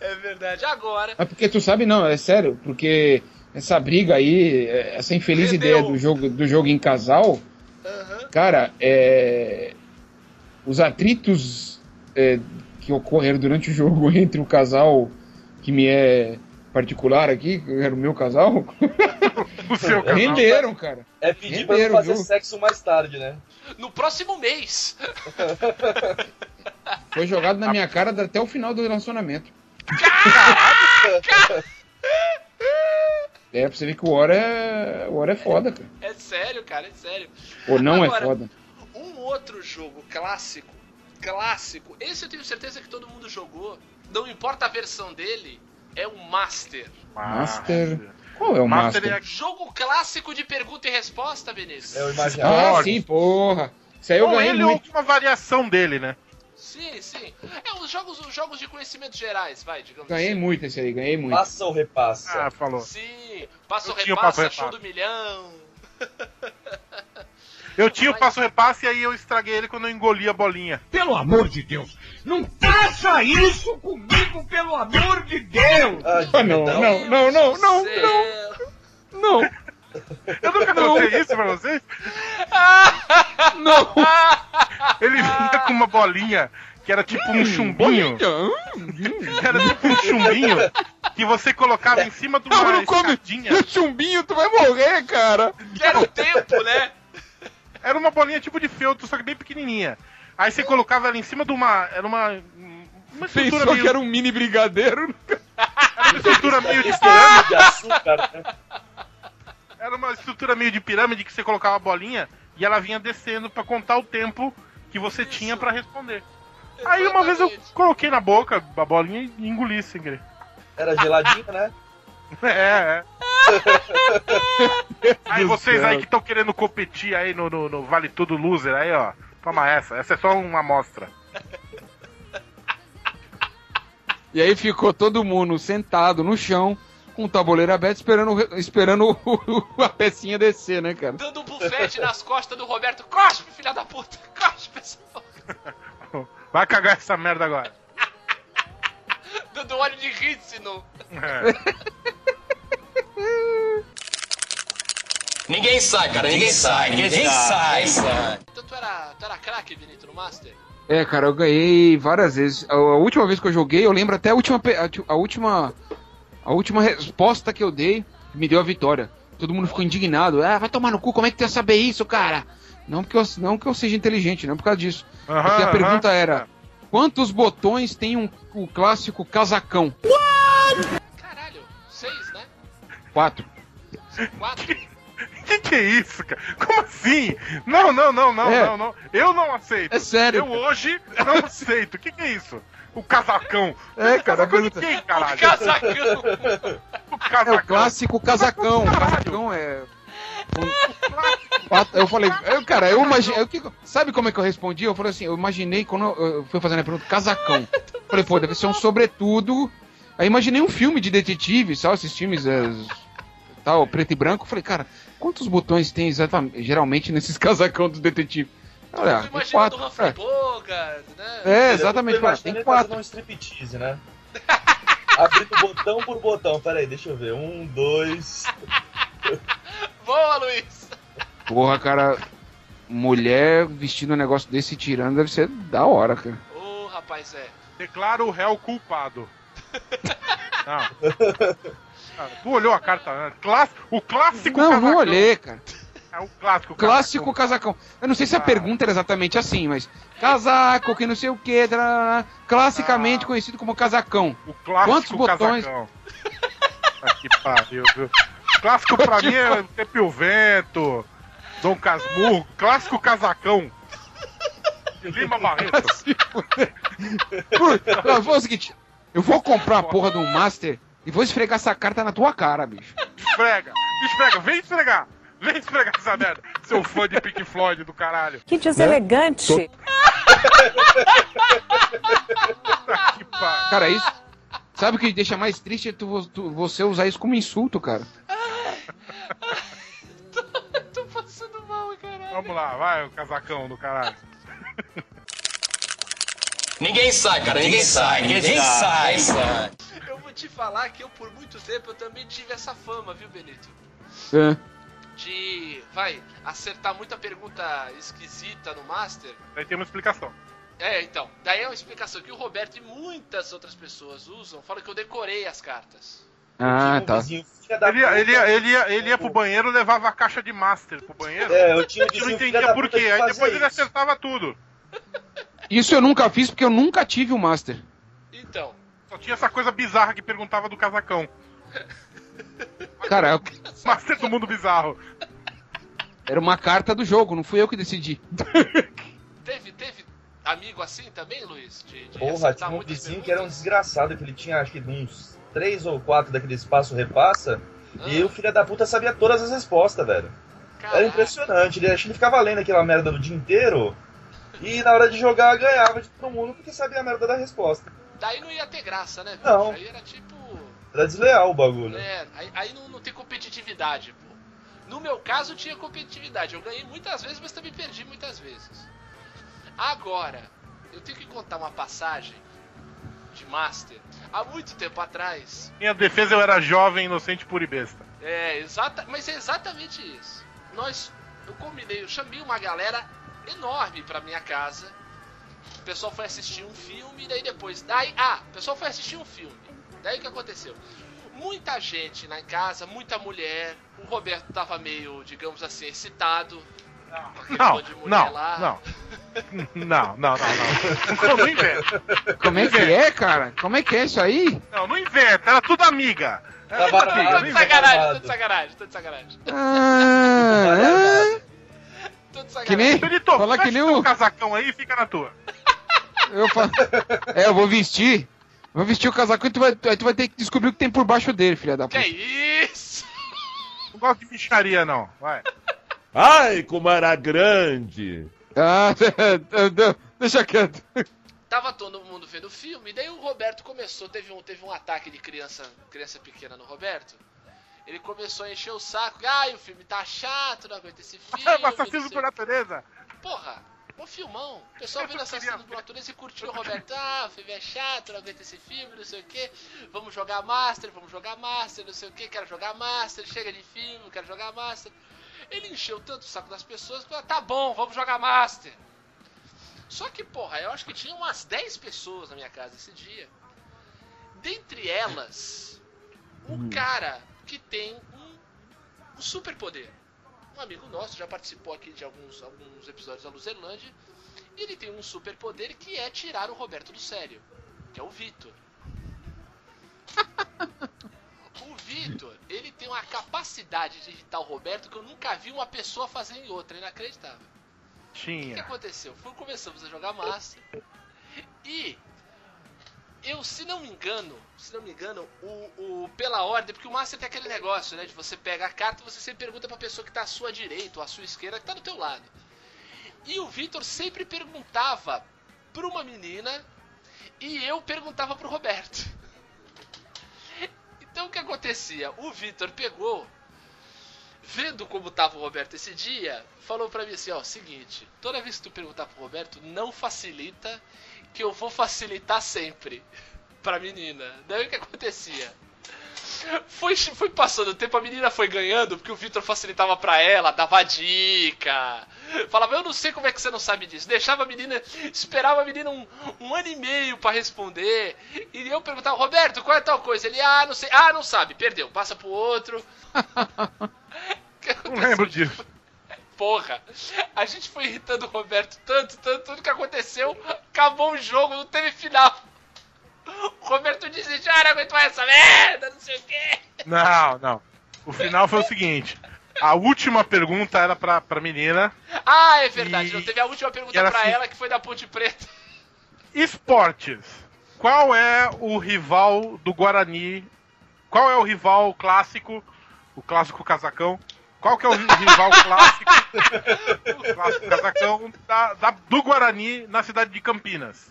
É verdade. Agora, É porque tu sabe, não, é sério, porque essa briga aí, é, essa infeliz ideia do jogo, do jogo em casal, aham, cara, é, os atritos é, que ocorreram durante o jogo entre o casal que me é particular aqui, que era o meu casal, O seu canal. renderam, cara. É pedir pra não Renderam o fazer jogo. sexo mais tarde, né? no próximo mês. Foi jogado na minha cara até o final do relacionamento. É, pra você ver que o War é, o War é foda, cara. É sério, cara, é sério. Ou não Agora, é foda. Um outro jogo clássico, clássico, esse eu tenho certeza que todo mundo jogou, não importa a versão dele, é o Master. Master. Qual é o Master Master? é Jogo clássico de pergunta e resposta, Vinícius. É o imaginário. Ah, sim, porra. Isso aí eu Ou ganhei ele muito. ou uma variação dele, né? Sim, sim. É os jogos, os jogos de conhecimentos gerais, vai, digamos Ganhei assim. muito esse aí, ganhei muito. Passa ou repassa? Ah, falou. Sim, passa o Eu tinha o repassa, show repassa. do milhão. Eu tinha o passo repasse e aí eu estraguei ele quando eu engoli a bolinha. Pelo amor de Deus, não faça isso comigo, pelo amor de Deus! Ah, Ah, não, não, não, não, não, não, não. Eu nunca mostrei isso pra vocês. Não! Ele vinha com uma bolinha que era tipo um chumbinho. Era tipo um chumbinho que você colocava em cima de Não, uma não come! escadinha. E chumbinho, tu vai morrer, cara! Quero o tempo, né? Era uma bolinha tipo de feltro, só que bem pequenininha. Aí você colocava ela em cima de uma. Era uma. Uma estrutura Pensou meio, que era um mini brigadeiro? era uma estrutura meio de pirâmide. açúcar, né? Era uma estrutura meio de pirâmide que você colocava a bolinha e ela vinha descendo pra contar o tempo que você tinha pra responder. Aí uma vez eu Exatamente. coloquei na boca a bolinha e engoli sem querer. Era geladinho, né? É, é. Aí vocês aí que estão querendo competir aí no, no- no Vale Tudo Loser aí, ó. Toma essa. Essa é só uma amostra. E aí ficou todo mundo sentado no chão, com o tabuleiro aberto, esperando, esperando a pecinha descer, né, cara? Dando um bufete nas costas do Roberto. Cospe, filha da puta! Cospe, pessoal! Vai cagar essa merda agora. Dando óleo de rícino. É. Ninguém sai, cara, ninguém sai, ninguém sai. Então tu era, tu era craque, Benito, no Master? É, cara, eu ganhei várias vezes. A, a última vez que eu joguei, eu lembro até a última, a, a última, a última resposta que eu dei que me deu a vitória. Todo mundo ficou indignado. Ah, vai tomar no cu, como é que tu ia saber isso, cara? Não porque eu, não que eu seja inteligente, não por causa disso. Aham, Porque a pergunta era: quantos botões tem um, o clássico casacão? Né? Quatro. Quatro? Que que é isso, cara? Como assim? Não, não, não, não, É. não, não. Eu não aceito. É sério, Eu cara. hoje não aceito. O que, que é isso? O casacão. É, cara, Casacão de quem, caralho? Casacão! O É casacão. o clássico casacão. O casacão é. Eu falei, eu, cara, eu imaginei. eu sabe como é que eu respondi? Eu falei assim, eu imaginei quando eu, eu fui fazendo a pergunta, casacão. Falei, pô, deve ser um sobretudo. Aí imaginei um filme de detetive, sabe? Esses filmes é, tal, preto e branco. Falei, cara, quantos botões tem exatamente, geralmente nesses casacão dos detetives? Olha, Eu tem quatro. o Humphrey É, Bogart, né? é, exatamente, Eu cara, tem quatro. um striptease, né? Abrindo botão por botão. Pera aí, deixa eu ver. Um, dois. Boa, Luiz! Porra, cara, mulher vestindo um negócio desse tirando deve ser da hora, cara. Ô, rapaz, é. Declaro o réu culpado. Não. Tu olhou a carta antes. Cláss- O clássico Não, casacão. não olhei, cara. É o clássico Clássico casacão. casacão. Eu não sei se a Ah. pergunta era exatamente assim, mas casaco, que não sei o que, classicamente Ah. conhecido como casacão. O clássico Quantos botões? casacão. Ah, que pariu, viu? Clássico pra mim é Pepe o Vento, Dom Casmurro, clássico casacão. Lima Barreto. Por- Não, Foi o seguinte, eu vou comprar a porra de um Master e vou esfregar essa carta na tua cara, bicho. Esfrega, esfrega, vem esfregar. Vem esfregar essa merda, seu fã de Pink Floyd do caralho. Que deselegante. Puta que pariu. Cara, isso. Sabe o que deixa mais triste é tu, tu- você usar isso como insulto, cara. Tô passando mal, caralho. Vamos lá, vai, o casacão do caralho. Ninguém sai, cara, ninguém sai, ninguém sai. Eu vou te falar que eu, por muito tempo, eu também tive essa fama, viu, Benito? É. De, vai, acertar muita pergunta esquisita no Master. Aí tem uma explicação. É, então, daí é uma explicação que o Roberto e muitas outras pessoas usam. Fala que eu decorei as cartas. Ah, um tá. vizinho, Ele ia, ele, ia, ele, ia, ele ia pro banheiro levava a caixa de master pro banheiro. É, eu tinha um A gente não entendia por quê. Aí depois ele isso. acertava tudo. Isso eu nunca fiz porque eu nunca tive o Master. Então, Só tinha essa coisa bizarra que perguntava do casacão. Cara, Master do mundo bizarro. era uma carta do jogo, não fui eu que decidi. teve, teve amigo assim também, Luiz? De, de Porra, tinha um vizinho que era um desgraçado, que ele tinha acho que uns três ou quatro daquele espaço repassa, Ah, e o filho da puta sabia todas as respostas, velho. Era caraca. impressionante, ele acho que ele ficava lendo aquela merda o dia inteiro, e na hora de jogar ganhava de todo mundo porque sabia a merda da resposta. Daí não ia ter graça, né? bicho? Não. Aí era tipo. Era desleal o bagulho. É, aí, aí não, não tem competitividade, pô. No meu caso tinha competitividade. Eu ganhei muitas vezes, mas também perdi muitas vezes. Agora, eu tenho que contar uma passagem de Master. Há muito tempo atrás. Minha defesa eu era jovem, inocente, puro e besta. É, exata, mas é exatamente isso. Nós, eu combinei, eu chamei uma galera enorme pra minha casa. O pessoal foi assistir um filme, daí depois, daí, ah, o pessoal foi assistir um filme. Daí o que aconteceu? Muita gente na casa, muita mulher. O Roberto tava meio, digamos assim, excitado. Não, não, lá. não. Não, não, não, não. Não, não inventa. Como é que é, cara? Como é que é isso aí? Não, não inventa. Era tudo amiga. Era Tá tudo barato. amiga. Tô de sacanagem, tô de sacanagem, tô de sacanagem. Ah, Tô de que nem. Benito, Falar que nem o. casacão aí e fica na tua. Eu falo. É, eu vou vestir. Vou vestir o casaco e tu vai, aí tu vai ter que descobrir o que tem por baixo dele, filha da Que puta. isso? Não gosto de bicharia, não. Vai. Ai, como era grande. Ah, deixa quieto. Tava todo mundo vendo o filme, e daí o Roberto começou, teve um, teve um ataque de criança, criança pequena no Roberto. Ele começou a encher o saco, ai, o filme tá chato, não aguento esse filme. É o não assassino por natureza. Porra, um filmão. O pessoal vendo Assassino por Natureza e curtiu o Roberto. Ah, o filme é chato, não aguento esse filme, não sei o que. Vamos jogar Master, vamos jogar Master, não sei o que. Quero jogar Master, chega de filme, quero jogar Master. Ele encheu tanto o saco das pessoas que falou, tá bom, vamos jogar Master. Só que, porra, eu acho que tinha umas 10 pessoas na minha casa esse dia. Dentre elas, um cara que tem um, um superpoder. Um amigo nosso já participou aqui de alguns, alguns episódios da Luzerlândia. E ele tem um superpoder que é tirar o Roberto do sério. Que é o Vitor. o Vitor, ele tem uma capacidade de irritar o Roberto que eu nunca vi uma pessoa fazer em outra. Inacreditável. O que Tinha. aconteceu? Foi, começamos a jogar Master. E eu, se não me engano, se não me engano, o, o pela ordem, porque o Master tem aquele negócio, né, de você pega a carta e você sempre pergunta pra pessoa que tá à sua direita ou à sua esquerda, que tá do teu lado. E o Vitor sempre perguntava pra uma menina e eu perguntava pro Roberto. Então o que acontecia? O Vitor pegou vendo como tava o Roberto esse dia, falou pra mim assim, ó, seguinte, toda vez que tu perguntar pro Roberto, não facilita, que eu vou facilitar sempre pra menina. Daí o que acontecia? Foi, foi passando o tempo, a menina foi ganhando, porque o Victor facilitava pra ela, dava dica. Falava, eu não sei como é que você não sabe disso. Deixava a menina, esperava a menina um, um ano e meio pra responder. E eu perguntava, Roberto, qual é tal coisa? Ele, ah, não sei. Ah, não sabe, perdeu, passa pro outro. Não lembro disso. Porra, a gente foi irritando o Roberto tanto, tanto, tudo que aconteceu, acabou o jogo, não teve final. O Roberto disse, já não aguento mais essa merda, não sei o quê. Não, não. O final foi o seguinte. A última pergunta era pra, pra menina. Ah, é verdade, E- não teve a última pergunta pra assim- ela, que foi da Ponte Preta. Esportes. Qual é o rival do Guarani? Qual é o rival clássico? O clássico casacão. Qual que é o ri- rival clássico? o clássico casacão da- da- do Guarani na cidade de Campinas.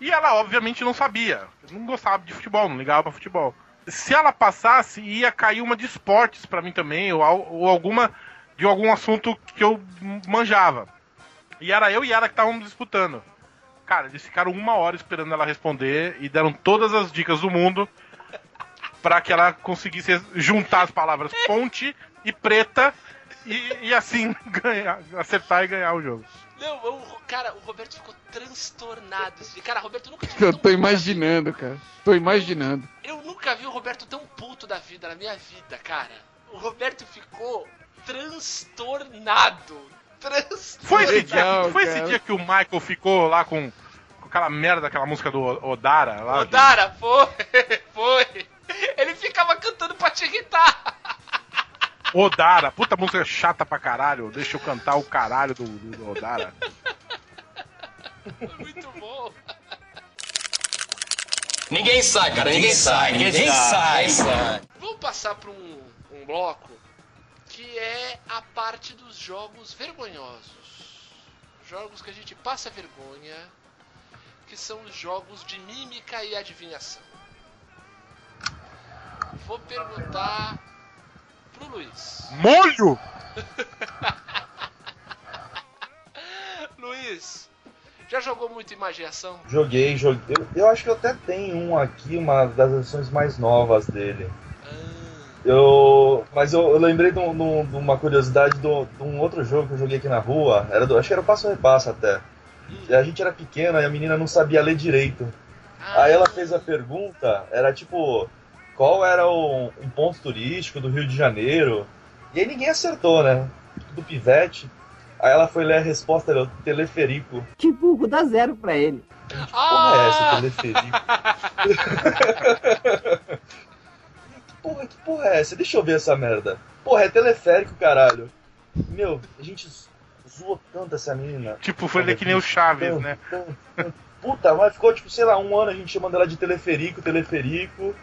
E ela obviamente não sabia. Não gostava de futebol, não ligava pra futebol. Se ela passasse, ia cair uma de esportes pra mim também, ou, ou alguma de algum assunto que eu manjava. E era eu e ela que estavam disputando. Cara, eles ficaram uma hora esperando ela responder e deram todas as dicas do mundo pra que ela conseguisse juntar as palavras ponte e preta e, e assim ganhar, acertar e ganhar o jogo. Não, o, cara, o Roberto ficou transtornado. esse dia. Cara, o Roberto nunca tive Eu tô imaginando, cara. Tô imaginando. Eu nunca vi o Roberto tão puto da vida na minha vida, cara. O Roberto ficou transtornado. Transtornado. Foi esse, dia, Legal, foi esse dia que o Michael ficou lá com, com aquela merda, aquela música do Odara lá? Odara, foi, foi. Ele ficava cantando pra te irritar. Odara, puta música chata pra caralho. Deixa eu cantar o caralho do, do, Odara. Muito bom. Ninguém sai, cara, ninguém sai. Ninguém sai. Vamos passar para um, um bloco que é a parte dos jogos vergonhosos. Jogos que a gente passa vergonha, que são os jogos de mímica e adivinhação. Vou perguntar pro Luiz. Molho! Luiz, já jogou muito imaginação? Joguei, joguei. Eu, eu acho que eu até tenho um aqui, uma das versões mais novas dele. Ah, Eu, mas eu, eu lembrei de, um- de um- de uma curiosidade do- de um outro jogo que eu joguei aqui na rua. Era do, acho que era o Passo a Repassa até. E a gente era pequena e a menina não sabia ler direito. Aí ela fez a pergunta, era tipo, qual era o, um ponto turístico do Rio de Janeiro? E aí ninguém acertou, né? Do pivete. Aí ela foi ler a resposta, era o teleferico. Que burro, dá zero pra ele. Porra é essa, Ah, teleferico? que, porra, que porra é essa? Deixa eu ver essa merda. Porra, é teleférico, caralho. Meu, a gente zoou tanto essa menina. Tipo, foi ler que nem o Chaves, né? Tanto, tanto. Puta, mas ficou tipo, sei lá, um ano a gente chamando ela de teleferico, teleferico.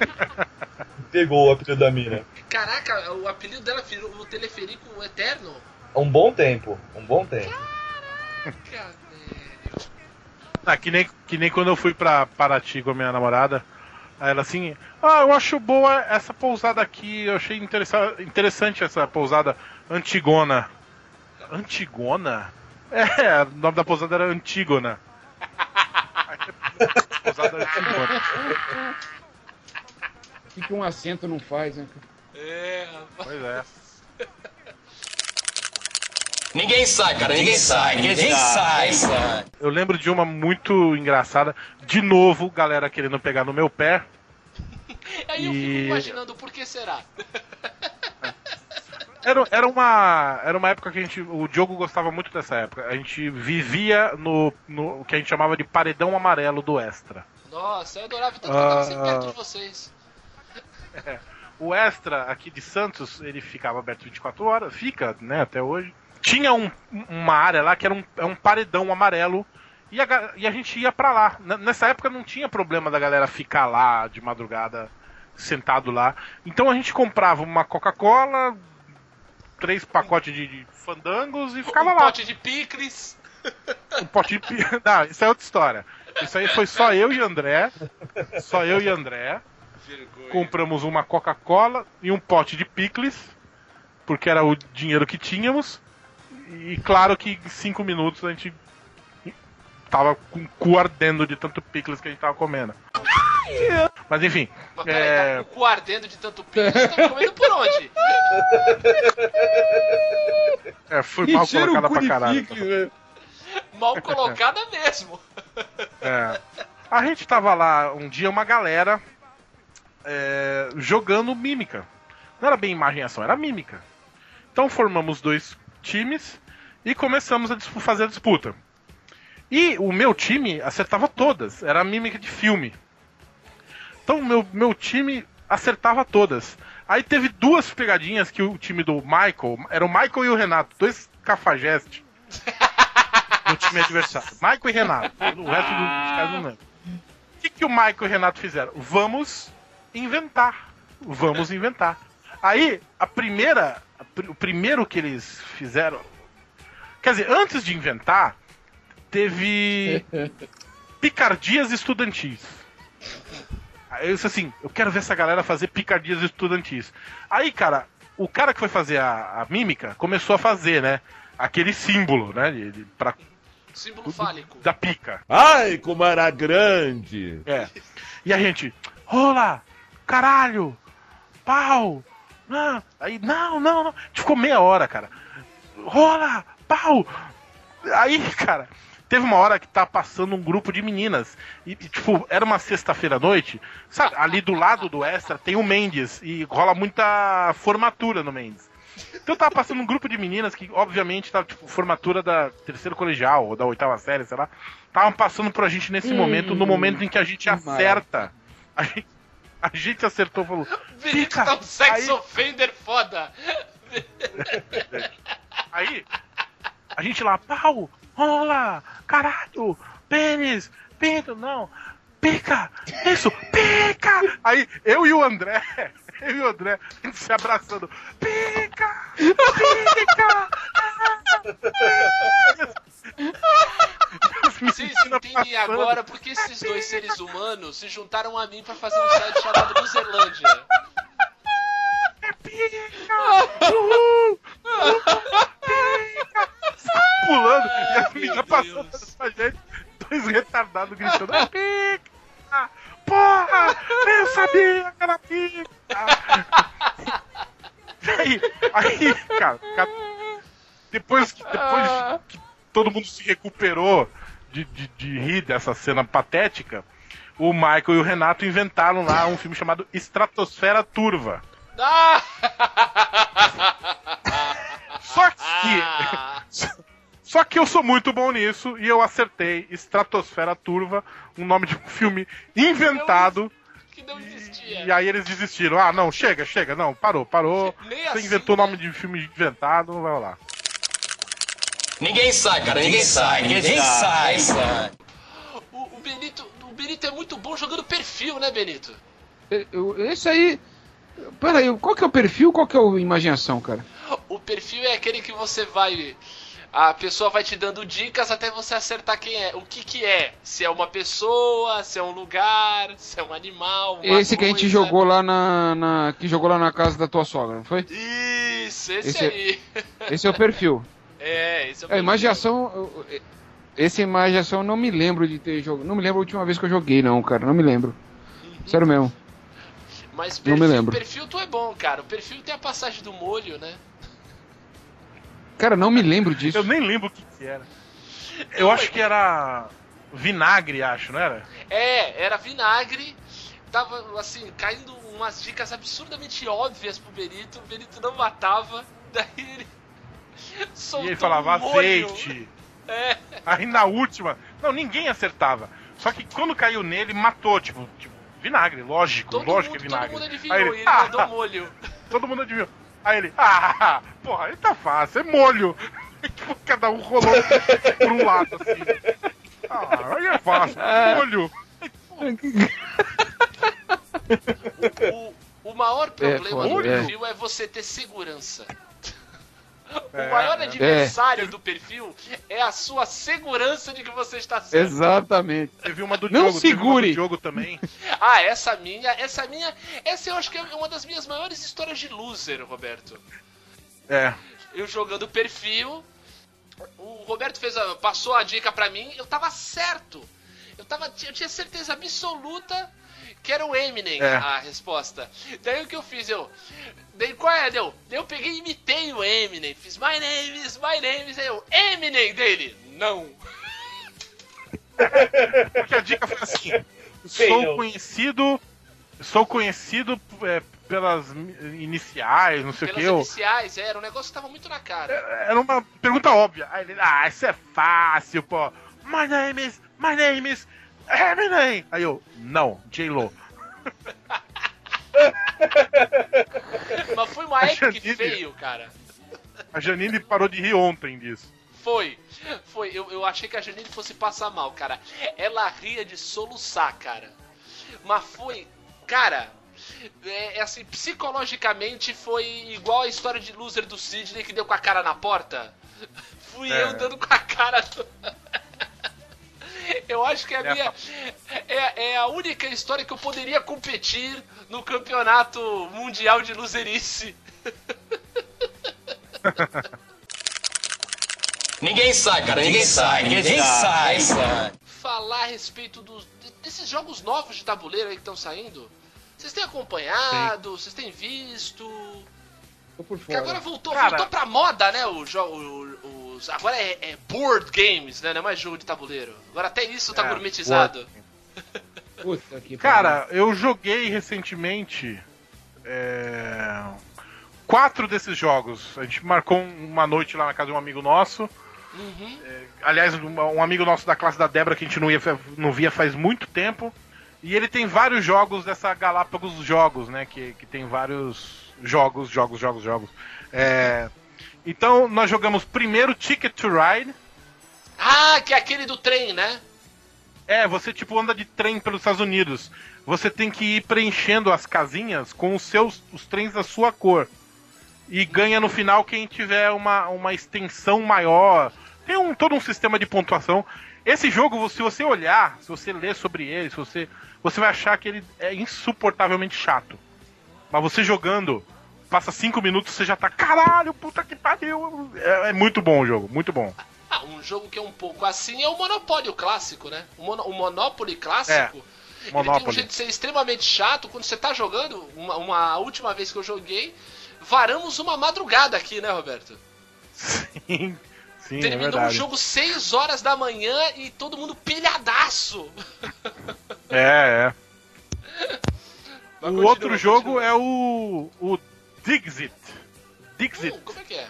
Pegou o apelido da mina. caraca, o apelido dela virou o teleferico eterno. Um bom tempo, um bom tempo. Caraca, velho. Ah, que nem, que nem quando eu fui pra Paraty com a minha namorada. Aí ela assim, ah, eu acho boa essa pousada aqui, eu achei interessa- interessante essa pousada Antigona. Antigona? É, o nome da pousada era Antígona. pousada Antigona. O que, que um acento não faz, né? É, rapaz. Pois é. Ninguém sai, cara, ninguém sai, ninguém sai. Eu lembro de uma muito engraçada. De novo, galera querendo pegar no meu pé. Aí eu fico imaginando por que será. Era, era, uma, era uma época que a gente. O Diogo gostava muito dessa época. A gente vivia no, no que a gente chamava de paredão amarelo do Extra. Nossa, eu adorava tanto que eu tava sempre perto de vocês. O Extra aqui de Santos, ele ficava aberto 24 horas, fica, né, até hoje. Tinha um- uma área lá que era um, é um paredão amarelo e a, e a gente ia pra lá. Nessa época não tinha problema da galera ficar lá de madrugada, sentado lá. Então a gente comprava uma Coca-Cola, três pacotes de, de fandangos e ficava um lá. pote de picles. Um pote de pi... Não, isso é outra história. Isso aí foi só eu e André. Só eu e André. Vergonha. Compramos uma Coca-Cola e um pote de picles, porque era o dinheiro que tínhamos. E claro que em cinco minutos a gente tava com o cu ardendo de tanto picles que a gente tava comendo. Mas enfim, Mas peraí, é, tá com o cu ardendo de tanto picles. Tá comendo por onde? é, foi mal colocada pra caralho. picles, né? Mal colocada mesmo. É. A gente tava lá um dia, uma galera é, jogando mímica. Não era bem imagem e ação, era mímica. Então formamos dois times e começamos a fazer a disputa. E o meu time acertava todas, era mímica de filme. Então o meu, meu time acertava todas. Aí teve duas pegadinhas que o time do Michael, era o Michael e o Renato, dois cafajestes no time adversário. Michael e Renato. O resto dos caras não lembro. O que, que o Michael e o Renato fizeram? Vamos inventar. Vamos inventar. Aí, a primeira. a pr- o primeiro que eles fizeram. Quer dizer, antes de inventar, teve picardias estudantis. Aí eu disse assim, eu quero ver essa galera fazer picardias estudantis. Aí, cara, o cara que foi fazer a, a mímica começou a fazer, né? Aquele símbolo, né? De, de, pra, Símbolo fálico. da pica. Ai, como era grande. É. E a gente, rola, caralho, pau. Não. Aí, não, não, não. Ficou meia hora, cara. Rola, pau. Aí, cara, teve uma hora que tá passando um grupo de meninas. E, e, tipo, era uma sexta-feira à noite. Sabe, ali do lado do Extra tem o Mendes. E rola muita formatura no Mendes. Então tava passando um grupo de meninas que, obviamente, tava, tipo, formatura da terceiro colegial, ou da oitava série, sei lá. Estavam passando por a gente nesse Hum, momento, no momento em que a gente acerta. A gente, a gente acertou e falou. Fica. tá um sex Aí- offender foda. Aí, a gente lá, pau, rola, caralho, pênis, pinto, não, pica, isso, pica! Aí, eu e o André, eu e o André, a gente se abraçando, pica, pica! Vocês entendem agora porque esses dois seres humanos se juntaram a mim pra fazer um site chamado Luzerlândia. Uhul! Pica! Pulando e as meninas Meu passando pra gente, dois retardados gritando, "Ah, pica! Porra! Eu sabia que era pica! aí, aí, cara, cara, depois, que, depois que todo mundo se recuperou de, de, de rir dessa cena patética, o Michael e o Renato inventaram lá um filme chamado Estratosfera Turva. Só que. Só que eu sou muito bom nisso e eu acertei Estratosfera Turva, um nome de um filme inventado. Que não existia. E aí eles desistiram. Ah, não, chega, chega, não, parou, parou. Nem Você assim, inventou né? nome de filme inventado, não vai rolar. Ninguém sai, cara, ninguém sai, ninguém sai. O, o Benito, o Benito é muito bom jogando perfil, né, Benito? Eu- Esse aí. Peraí, qual que é o perfil? Qual que é a imaginação, cara? O perfil é aquele que você vai. A pessoa vai te dando dicas até você acertar quem é. O que que é? Se é uma pessoa, se é um lugar, se é um animal. uma Esse que a gente coisa. jogou lá na, na- Que jogou lá na casa da tua sogra, não foi? Isso, esse, Esse é- aí. Esse é o perfil. É, esse é o É, perfil. imaginação. eu- eu- Esse imaginação eu não me lembro de ter jogado. Não me lembro a última vez que eu joguei, não, cara. Não me lembro. Sério mesmo. Mas não perfil, me lembro. perfil tu é bom, cara. O perfil tem a passagem do molho, né? Cara, não me lembro disso. Eu nem lembro o que, que era. Eu acho que era vinagre, acho, não era? É, era vinagre. Tava, assim, caindo umas dicas absurdamente óbvias pro Benito. O Benito não matava. Daí ele. Soltou E ele falava um azeite. É. Aí na última, não, ninguém acertava. Só que quando caiu nele, matou, tipo, tipo vinagre, lógico, Todo lógico mundo, que é vinagre. todo mundo adivinhou Aí ele, ele ah, mandou molho. todo mundo adivinhou. Aí ele, ah, porra, aí tá fácil, é molho. E, tipo, cada um rolou por um lado, assim. Ah, aí é fácil, é molho. O, o maior problema do foda, é. é. você ter segurança. O É, maior é. adversário do perfil é a sua segurança de que você está certo. Exatamente. Teve uma do Não Diogo, teve uma segure. do Diogo também. Ah, essa minha, essa minha, essa eu acho que é uma das minhas maiores histórias de loser, Roberto. É. Eu jogando perfil, o Roberto fez a, passou a dica pra mim, eu tava certo. Eu tava, eu tinha certeza absoluta que era o Eminem É. a resposta. Daí o que eu fiz? Eu. Daí qual é? Deu? Daí eu peguei e imitei o Eminem. Fiz my name is, my name is. Aí eu, Eminem dele. Não. Porque a dica foi assim: Sei sou não. conhecido. Sou conhecido é, pelas iniciais, não sei o Pelas que. Eu, iniciais, era um negócio que tava muito na cara. era uma pergunta óbvia. Aí ele, ah, isso é fácil, pô. My name is, my name is Eminem. Aí eu, não, J-Lo. Mas foi uma Janine- feio, cara. A Janine parou de rir ontem disso. Foi. Foi. Eu, eu achei que a Janine fosse passar mal, cara. Ela ria de soluçar, cara. Mas foi. Cara. É, é assim, psicologicamente foi igual a história de loser do Sidney que deu com a cara na porta. Fui É. eu dando com a cara. do- Eu acho que a É, minha. É, é a única história que eu poderia competir no campeonato mundial de loserice. Ninguém sai, cara, ninguém sai, ninguém sai. falar a respeito dos, desses jogos novos de tabuleiro aí que estão saindo. Vocês têm acompanhado? Vocês têm visto? Tô por Porque agora voltou, Cara- voltou pra moda, né? O jogo, o- os, agora é, é board games, né? Não é mais jogo de tabuleiro. Agora até isso tá É, gourmetizado. Puta que Cara, eu joguei recentemente é, quatro desses jogos. A gente marcou uma noite lá na casa de um amigo nosso. Uhum. Aliás, um, um amigo nosso da classe da Débora que a gente não, ia, não via faz muito tempo. E ele tem vários jogos dessa Galápagos Jogos, né? Que, que tem vários jogos, jogos, jogos, jogos. É, então nós jogamos primeiro Ticket to Ride. Ah, que é aquele do trem, né? É, você tipo anda de trem pelos Estados Unidos. Você tem que ir preenchendo as casinhas com os seus os trens da sua cor. E ganha no final quem tiver uma, uma extensão maior. Tem um, todo um sistema de pontuação. Esse jogo, se você olhar, se você ler sobre ele, se você, você vai achar que ele é insuportavelmente chato. Mas você jogando, passa cinco minutos, você já tá. Caralho, puta que pariu! É, é muito bom o jogo, muito bom. Ah, um jogo que é um pouco assim é o Monopólio clássico, né? O, Mono, o Monopoly clássico, Ele tem um Monopoly. jeito de ser extremamente chato. Quando você tá jogando, uma, uma última vez que eu joguei, varamos uma madrugada aqui, né, Roberto? Sim, sim, é Terminou o verdade. jogo 6 horas da manhã e todo mundo pilhadaço. É, é. Mas o outro jogo continua. é o. o Dixit. Dixit. Hum, como é que é?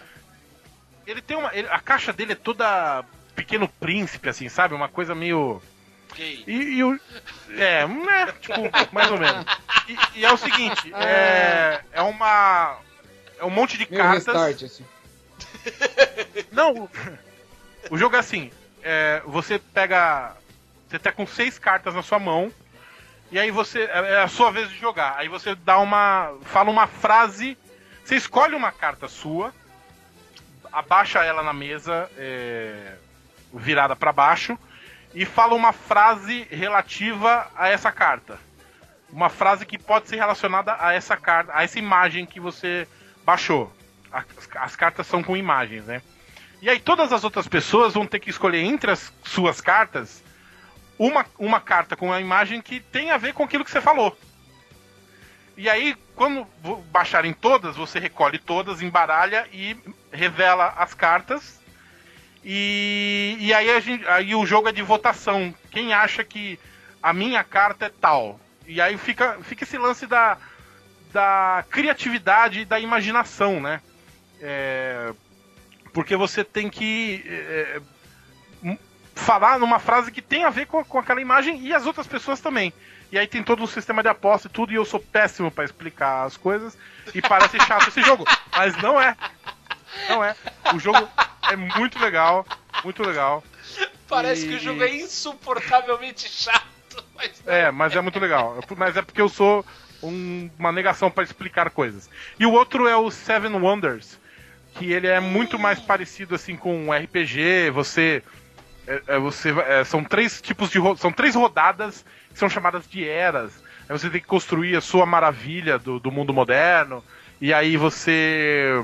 Ele tem uma. ele- a caixa dele é toda pequeno príncipe, assim, sabe? Uma coisa meio. Gay. E, e o. É, né? Tipo, mais ou menos. E, e é o seguinte, é. É uma. É um monte de Meu cartas. restart, assim. Não, o, o jogo é assim: é, você pega. Você tá com seis cartas na sua mão. E aí você. É é a sua vez de jogar. Aí você dá uma. Fala uma frase. Você escolhe uma carta sua. Abaixa ela na mesa. é, virada para baixo. E fala uma frase relativa a essa carta. Uma frase que pode ser relacionada a essa carta, a essa imagem que você baixou. As, as cartas são com imagens, né? E aí todas as outras pessoas vão ter que escolher entre as suas cartas uma, uma carta com a imagem que tem a ver com aquilo que você falou. E aí, quando baixarem todas, você recolhe todas, embaralha e revela as cartas. E, e aí, gente- aí o jogo é de votação. Quem acha que a minha carta é tal? E aí fica, fica esse lance da, da criatividade e da imaginação, né? É, porque você tem que é, m- falar numa frase que tem a ver com, com aquela imagem e as outras pessoas também. E aí tem todo um sistema de aposta e tudo, e eu sou péssimo pra explicar as coisas, e parece chato esse jogo. Mas não é. Não é. O jogo é muito legal, muito legal. Parece que o E- jogo é insuportavelmente chato. Mas não. É, mas é muito legal. Mas é porque eu sou um- uma negação para explicar coisas. E o outro é o Seven Wonders, que ele é muito mais parecido assim com um RPG. Você, é, é, você é, são três tipos de são três rodadas são chamadas de eras. Aí você tem que construir a sua maravilha do, do mundo moderno. E aí você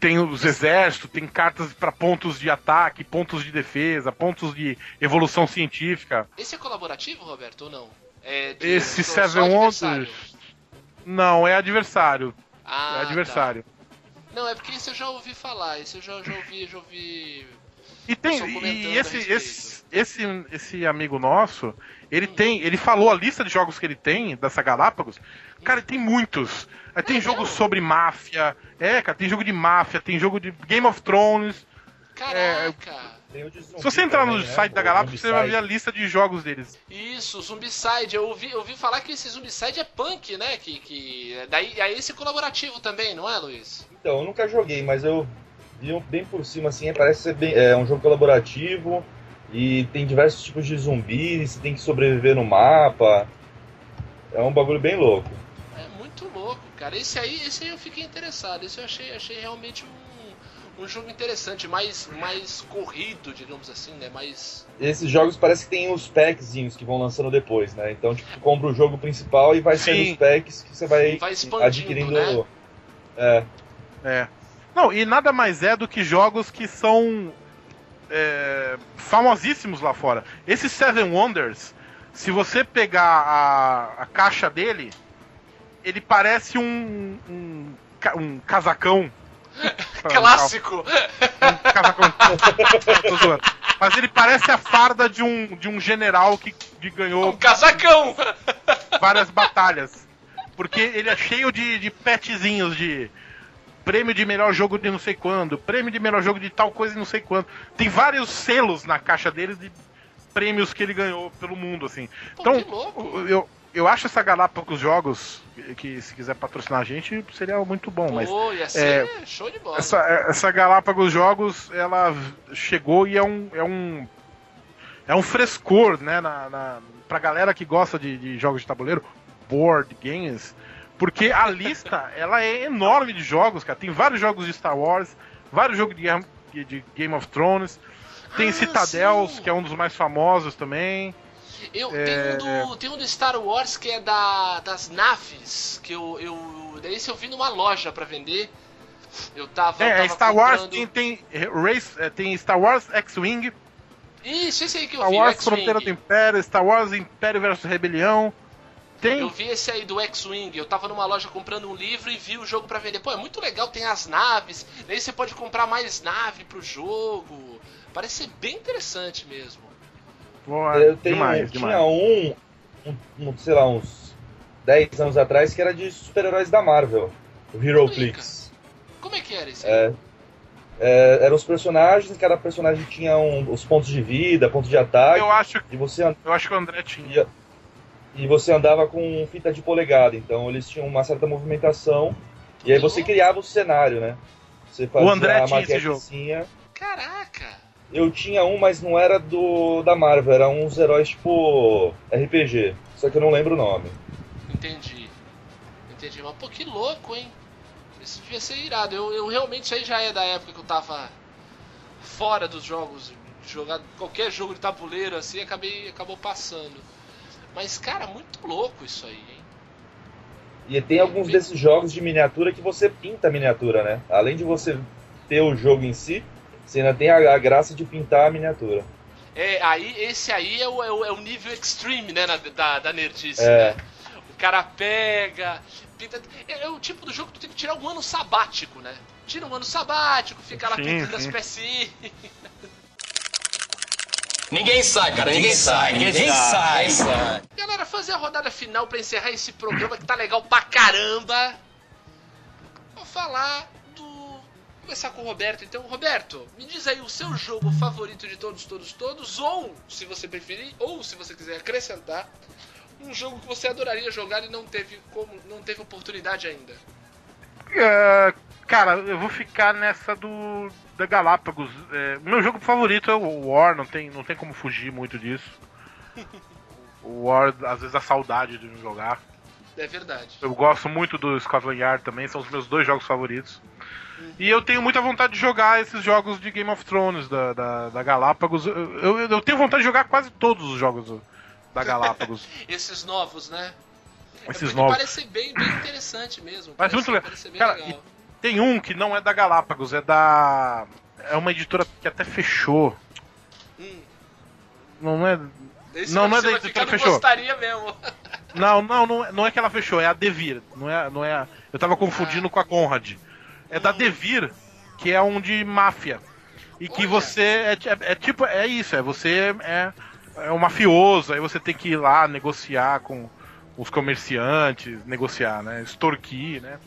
tem os exércitos, tem cartas para pontos de ataque, pontos de defesa, pontos de evolução científica. Esse é colaborativo, Roberto, ou não? É de- Esse Seven? Wonders. Não, é adversário. Ah, é adversário. tá. Não, é porque esse eu já ouvi falar. Esse eu já, já ouvi, já ouvi. E tem e esse, esse esse esse amigo nosso, ele tem, ele falou a lista de jogos que ele tem dessa Galápagos. Cara, ele tem muitos. Aí tem É jogo sobre máfia. É, cara, tem jogo de máfia, tem jogo de Game of Thrones. Caraca! O de zumbi Se você entrar no também, né? site da Galápagos, você vai ver a lista de jogos deles. Isso, Zumbicide. Eu ouvi, eu ouvi falar que esse Zumbicide é punk, né? Que, que daí aí esse é colaborativo também, não é, Luiz? Então, eu nunca joguei, mas eu vi um- bem por cima, assim, parece ser bem, é um jogo colaborativo e tem diversos tipos de zumbis, você tem que sobreviver no mapa. É um bagulho bem louco. É muito louco, cara. Esse aí, esse aí eu fiquei interessado. Esse eu achei, achei realmente um, um jogo interessante, mais, mais corrido, digamos assim, né? Mais. Esses jogos parece que tem os packzinhos que vão lançando depois, né? Então, tipo, tu compra o jogo principal e vai saindo Sim. os packs que você vai, Vai expandindo, adquirindo. né? É, É. Não, e nada mais é do que jogos que são é, famosíssimos lá fora. Esse Seven Wonders, se você pegar a, a caixa dele, ele parece um, um, um casacão. Clássico! Um casacão. Tô zoando. Mas ele parece a farda de um, de um general que, que ganhou Um casacão! várias batalhas. Porque ele é cheio de, de petzinhos de prêmio de melhor jogo de não sei quando, prêmio de melhor jogo de tal coisa e não sei quando. Tem vários selos na caixa deles de prêmios que ele ganhou pelo mundo, assim. Pô, Então, que louco! eu, eu acho essa Galápagos Jogos, que se quiser patrocinar a gente, seria muito bom, mas Pô, ia ser show de bola. essa, essa Galápagos Jogos, ela chegou e é um. É um, é um frescor, né? Na, na, pra galera que gosta de, de jogos de tabuleiro, board games, porque a lista ela é enorme de jogos, cara. Tem vários jogos de Star Wars, vários jogos de, Game- de- Game of Thrones. Tem Ah, Citadels, sim. que é um dos mais famosos também. Eu, É. tem, um do, tem um do Star Wars que é da, das naves, que eu, eu. Esse eu vi numa loja pra vender. Eu tava. É, tava Star Wars comprando- tem, tem, Race, é, tem Star Wars X-Wing, Isso, esse aí que eu Star vi, o Wars. Fronteira do Império, Star Wars Império versus Rebelião. Tem. Eu vi esse aí do X-Wing. Eu tava numa loja comprando um livro e vi o jogo pra vender. Pô, é muito legal, tem as naves. Daí você pode comprar mais nave pro jogo. Parece ser bem interessante mesmo. Pô, Eu tenho, demais, tinha demais. um, um, um, sei lá, uns 10 anos atrás, que era de super-heróis da Marvel. O Hero Flix. Como é que era esse aí? É, é, eram os personagens, cada personagem tinha um- os pontos de vida, ponto de ataque. Eu acho, E você, eu acho que o André tinha. e, e você andava com fita de polegada, então eles tinham uma certa movimentação. E aí você criava o cenário, né? Você fazia André a tinha esse jogo. maquetezinha. Caraca! Eu tinha um, mas não era do da Marvel, era uns heróis tipo RPG. Só que eu não lembro o nome. Entendi. Entendi. Mas pô, que louco, hein? Isso devia ser irado. Eu, eu realmente, isso aí já é da época que eu tava fora dos jogos. Jogar qualquer jogo de tabuleiro assim, acabei, acabou passando. Mas, cara, muito louco isso aí, hein? E tem alguns desses jogos de miniatura que você pinta a miniatura, né? Além de você ter o jogo em si, você ainda tem a, a graça de pintar a miniatura. É, aí, esse aí é o, é o, é o nível extreme, né, na- da, da nerdice, É. né? O cara pega, pinta... É, é o tipo do jogo que tu tem que tirar um ano sabático, né? Tira um ano sabático, fica lá Sim, pintando as sim. pecinhas. Ninguém sai, cara, ninguém sai, ninguém sai. Galera, fazer a rodada final pra encerrar esse programa que tá legal pra caramba. Vou falar do. Vou começar com o Roberto. Então, Roberto, me diz aí o seu jogo favorito de todos, todos, todos, ou, se você preferir, ou se você quiser acrescentar, um jogo que você adoraria jogar e não teve como, não teve oportunidade ainda. É, cara, eu vou ficar nessa do da Galápagos. É, meu jogo favorito é o War, não tem, não tem como fugir muito disso. O War, às vezes, a saudade de jogar. É verdade. Eu gosto muito do Scotland Yard também, são os meus dois jogos favoritos. E eu tenho muita vontade de jogar esses jogos de Game of Thrones da, da, da Galápagos. Eu, eu, eu tenho vontade de jogar quase todos os jogos da Galápagos. Esses novos, né? é esses porque novos. parece bem, bem interessante mesmo. Mas Parece- muito legal. parece ser bem Cara, legal. Tem um que não é da Galápagos, é da. É uma editora que até fechou. Hum. Não é. Esse Não, não é da editora que fechou. gostaria mesmo. Não, não, não é, não é que ela fechou, é a Devir. Não é, não é. Eu tava confundindo com a Conrad. É da Devir, que é um de máfia. E que Olha. você é, ti- é tipo, é isso, é você é, é um mafioso, aí você tem que ir lá negociar com os comerciantes, negociar, né? Extorquir, né?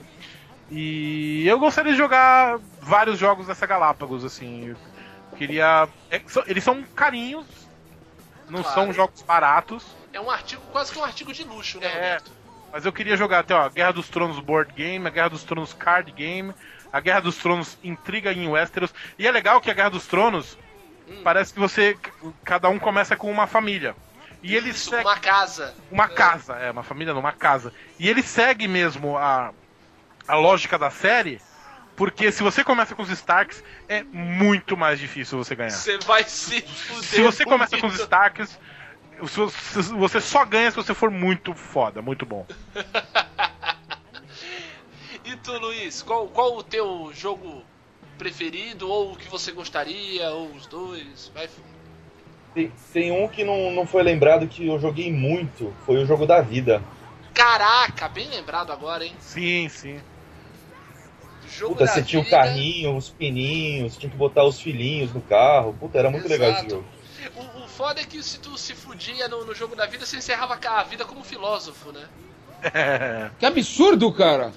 E eu gostaria de jogar vários jogos dessa Galápagos, assim. Eu queria. é eles são carinhos, não Claro. são jogos baratos. É um artigo, quase que um artigo de luxo, né, É. Roberto? Mas eu queria jogar até, ó, Guerra dos Tronos Board Game, a Guerra dos Tronos Card Game, a Guerra dos Tronos Intriga em Westeros. E é legal que a Guerra dos Tronos Hum. parece que você. Cada um começa com uma família. E ele Isso, segue. uma casa. Uma casa, é, uma família não, uma casa. E ele segue mesmo a, a lógica da série, porque se você começa com os Starks, é muito mais difícil você ganhar. Você vai se fuder. Se você começa com os. Starks, você- você só ganha se você for muito foda, muito bom. E tu, Luiz, qual, qual o teu jogo preferido? Ou o que você gostaria? Ou os dois? Vai. Tem, tem um que não, não foi lembrado que eu joguei muito, foi o jogo da vida. Caraca, bem lembrado agora, hein? Sim, sim. Jogo Puta, da você tinha o vida. carrinho, os pininhos, tinha que botar os filhinhos no carro. Puta, era muito legal esse Exato. jogo. O, o foda é que se tu se fudia no, no jogo da vida, você encerrava a vida como filósofo, né? É. Que absurdo, cara!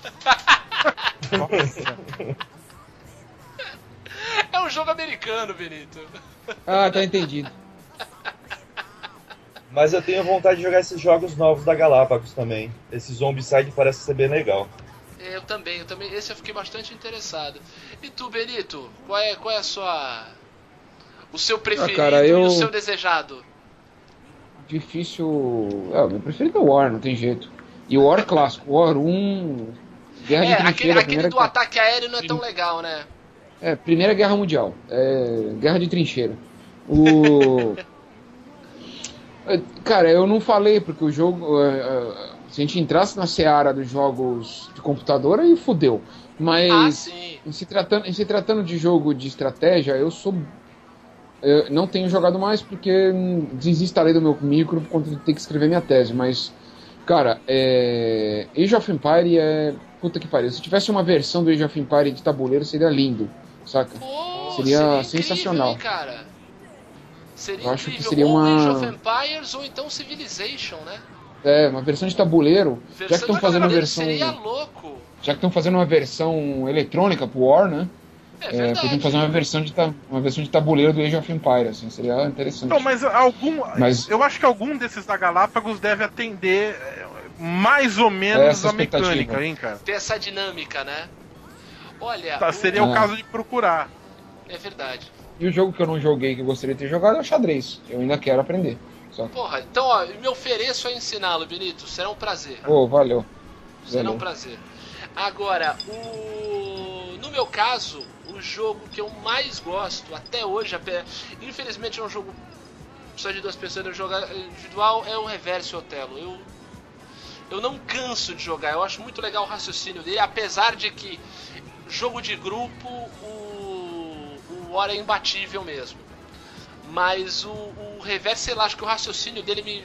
É um jogo americano, Benito. Ah, tá entendido. Mas eu tenho vontade de jogar esses jogos novos da Galápagos também. Esse Zombicide parece ser bem legal. É, Eu também, eu também. Esse eu fiquei bastante interessado. E tu, Benito, qual é, qual é a sua. O seu preferido cara, e eu- o seu desejado? Difícil. É, o meu preferido é o War, não tem jeito. E o War clássico, War 1, Guerra de É, aquele, Trincheira, aquele primeira, do ataque aéreo não é tão legal, né? é, primeira Guerra Mundial. É, Guerra de Trincheira. O. É, Cara, eu não falei, porque o jogo. é, é, se a gente entrasse na seara dos jogos de computador, aí fudeu. Ah, Mas sim. em se, tratando, em se tratando de jogo de estratégia, eu sou eu não tenho jogado mais porque hum, desinstalei do meu micro por conta de ter que escrever minha tese, mas, cara, é... Age of Empire é. Puta que pariu. Se tivesse uma versão do Age of Empire de tabuleiro, seria lindo, saca? Pô, Seria incrível, sensacional. cara? Seria Eu acho que incrível. seria ou uma- Age of Empires ou então Civilization, né? É, uma versão de tabuleiro. já que Versão estão de fazendo uma versão. Seria louco. Já que estão fazendo uma versão eletrônica pro War, né? É É, podiam fazer uma versão, de uma versão de tabuleiro do Age of Empire, assim, seria interessante. Não, mas algum. Mas- Eu acho que algum desses da Galápagos deve atender é, mais ou menos Essa a mecânica, hein, cara? Ter essa dinâmica, né? Olha, Tá, o- seria o Ah. caso de procurar. é verdade. E o jogo que eu não joguei, que eu gostaria de ter jogado, é o xadrez. Eu ainda quero aprender. Só Porra, então ó, me ofereço a ensiná-lo, Benito. Será um prazer. pô, valeu. Será um Valeu. prazer. Agora, o... no meu caso, o jogo que eu mais gosto até hoje, infelizmente é um jogo só de duas pessoas eu jogar individual, é o Reverse Otelo. Eu, eu não canso de jogar, eu acho muito legal o raciocínio dele, apesar de que jogo de grupo, o, o War é imbatível mesmo. Mas o, o Reverse, sei lá, acho que o raciocínio dele me,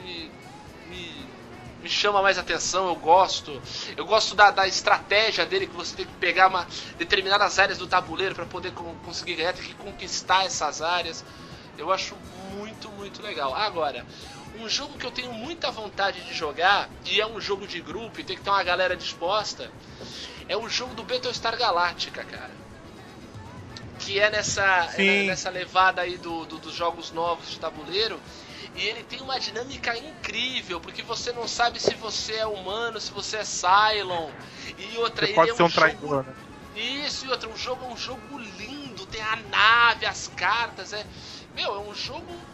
me, me, chama mais atenção, eu gosto. Eu gosto da, da estratégia dele, que você tem que pegar uma, determinadas áreas do tabuleiro para poder con- conseguir ganhar, tem que conquistar essas áreas. Eu acho muito, muito legal. Agora, um jogo que eu tenho muita vontade de jogar, e é um jogo de grupo, e tem que ter uma galera disposta, é o jogo do Battlestar Galactica, cara. Que é nessa, é nessa levada aí do, do- dos jogos novos de tabuleiro. E ele tem uma dinâmica incrível, porque você não sabe se você é humano, se você é Cylon. E outra, Você ele pode é ser um jogo- traidor, né? isso, e outra, um jogo é um jogo lindo, tem a nave, as cartas, é. Meu, é um jogo.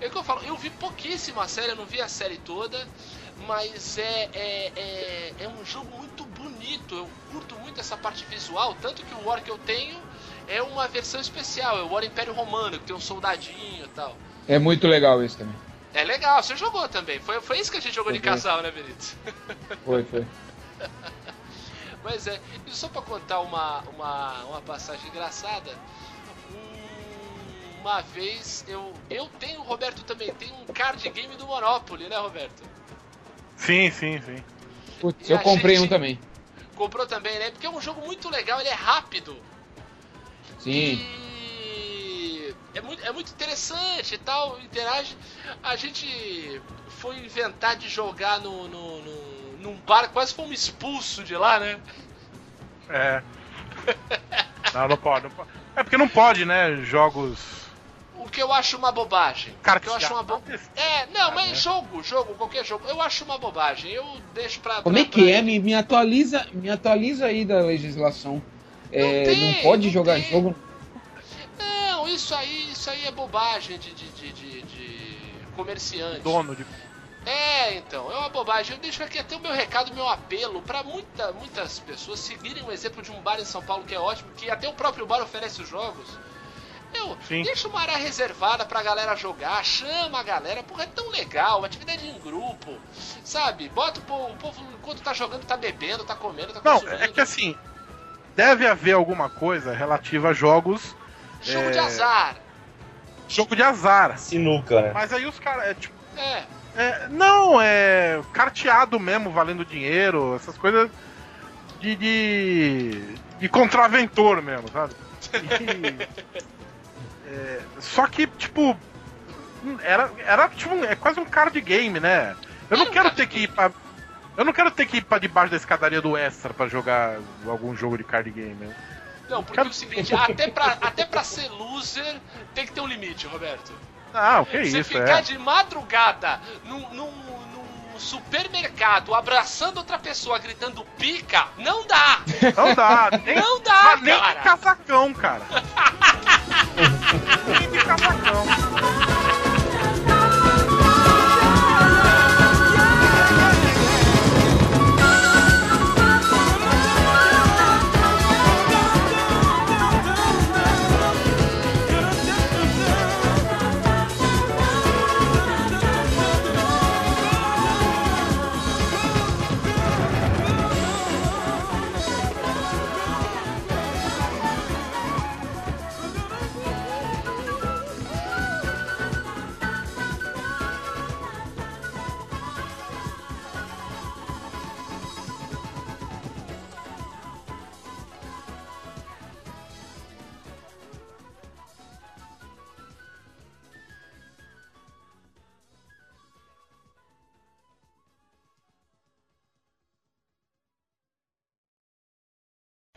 É o que eu falo, eu vi pouquíssimo a série, eu não vi a série toda, mas é, é, é, é um jogo muito bonito, eu curto muito essa parte visual, tanto que o War que eu tenho é uma versão especial, é o War Império Romano, que tem um soldadinho e tal. É muito legal esse também. É legal, você jogou também, foi, foi isso que a gente jogou de Joguei. casal, né, Benito? Foi, foi. Mas é, e só pra contar uma, uma, uma passagem engraçada, um- uma vez eu, eu tenho, o Roberto também tem um card game do Monopoly, né, Roberto? Sim, sim, sim. Putz, eu comprei gente- um também. Comprou também, né? Porque é um jogo muito legal, ele é rápido. Sim. E é muito, é muito interessante e tal, interage. A gente foi inventar de jogar no, no, no- num bar, quase fomos expulsos de lá, né? É. Não, não pode, não pode. É porque não pode, né? Jogos. O que eu acho uma bobagem. O que eu acho uma bo... Carteado. É, não, mas né? jogo, jogo, qualquer jogo, eu acho uma bobagem. Eu deixo pra. Como pra- é que é? pra- Me, me atualiza, me atualiza aí da legislação. É, tem, não pode não jogar tem. jogo. Não, isso aí, isso aí é bobagem de, de, de, de- de comerciante. Dono de. É, então, é uma bobagem. Eu deixo aqui até o meu recado, meu apelo pra muita, muitas pessoas seguirem o exemplo de um bar em São Paulo que é ótimo, que até o próprio bar oferece os jogos. Meu, Sim. deixa uma área reservada pra galera jogar, chama a galera, porra, é tão legal, atividade em grupo, sabe? Bota o povo, o povo enquanto tá jogando, tá bebendo, tá comendo, tá Não, consumindo. é que assim. Deve haver alguma coisa relativa a jogos. Jogo é- de azar. Jogo de azar. Sinuca, né? Mas aí os caras. É, tipo, É, é, não, é carteado mesmo, valendo dinheiro, essas coisas de. de, de contraventor mesmo, sabe? E- é, só que, tipo. Era, era tipo, é quase um card game, né? Eu não É quero ter que ir pra. Eu não quero ter que ir pra debaixo da escadaria do Extra pra jogar algum jogo de card game. né? não, porque é o seguinte, até pra, até pra ser loser tem que ter um limite, Roberto. Ah, o que Você isso, ficar é. de madrugada num, num- num supermercado abraçando outra pessoa gritando pica, não dá! Não dá, nem, Não dá, mas nem de cara! casacão, cara. nem de casacão.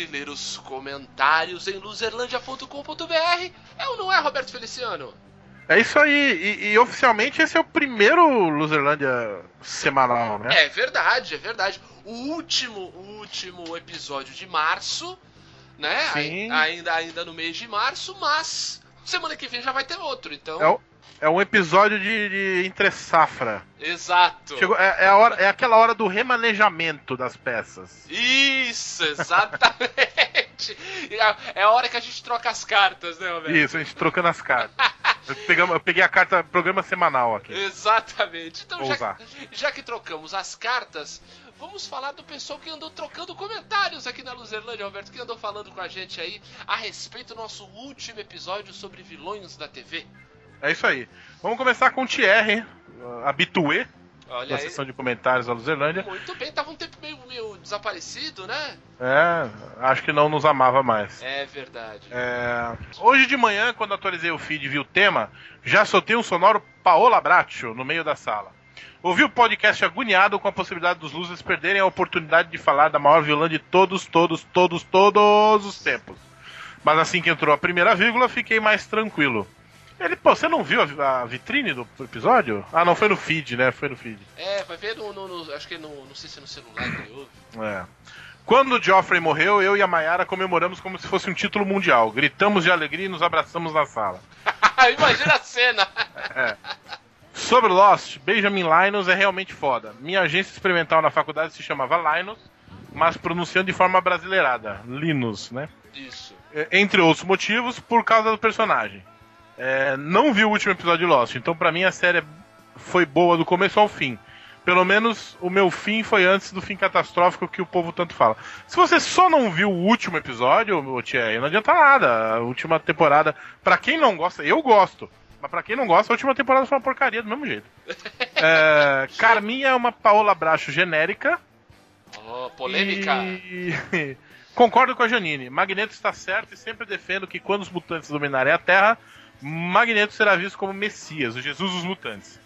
Hora de ler os comentários em loserlandia.com.br. É ou não é, Roberto Feliciano? É isso aí, e, e oficialmente esse é o primeiro Loserlândia semanal, né? É verdade, é verdade. O último, último episódio de março, né? Sim. Ai- Ainda, ainda no mês de março, mas semana que vem já vai ter outro, então. É, o- é um episódio de, de entre safra. Exato. Chegou, é, é a hora, é aquela hora do remanejamento das peças. Isso, exatamente. É a- é a hora que a gente troca as cartas, né, Roberto? Isso, a gente trocando as cartas. Eu, pegamos- eu peguei a carta programa semanal aqui. Exatamente. Então, já, já que trocamos as cartas, vamos falar do pessoal que andou trocando comentários aqui na Luzerlândia, Roberto, que andou falando com a gente aí a respeito do nosso último episódio sobre vilões da TV. É isso aí. Vamos começar com o Thierry, habitué Olha da aí. sessão de comentários da Luzerlândia. Muito bem, tava um tempo meio, meio desaparecido, né? É, acho que não nos amava mais. É verdade. É, hoje de manhã, quando atualizei o feed e vi o tema, já soltei um sonoro Paola Bracho no meio da sala. Ouvi o podcast agoniado com a possibilidade dos losers perderem a oportunidade de falar da maior vilã de todos, todos, todos, todos os tempos. Mas assim que entrou a primeira vírgula, fiquei mais tranquilo. Ele, pô, você não viu a, a vitrine do episódio? Ah, não, foi no feed, né? Foi no feed. É, vai ver no, no- no- Acho que no. Não sei se é no celular que. É. Quando o Joffrey morreu, eu e a Mayara comemoramos como se fosse um título mundial. Gritamos de alegria e nos abraçamos na sala. Imagina a cena! É. Sobre Lost, Benjamin Linus é realmente foda. Minha agência experimental na faculdade se chamava Linus, mas pronunciando de forma brasileirada. Linus, né? Isso. É, Entre outros motivos, por causa do personagem. É, não vi o último episódio de Lost, então pra mim a série foi boa do começo ao fim. Pelo menos o meu fim foi antes do fim catastrófico que o povo tanto fala. Se você só não viu o último episódio, Thierry, não adianta nada. A última temporada, pra quem não gosta, eu gosto. Mas pra quem não gosta, a última temporada foi uma porcaria do mesmo jeito. É, Carminha é uma Paola Bracho genérica. Oh, polêmica. E... Concordo com a Janine. Magneto está certo e sempre defendo que quando os mutantes dominarem a Terra, Magneto será visto como Messias, o Jesus dos mutantes.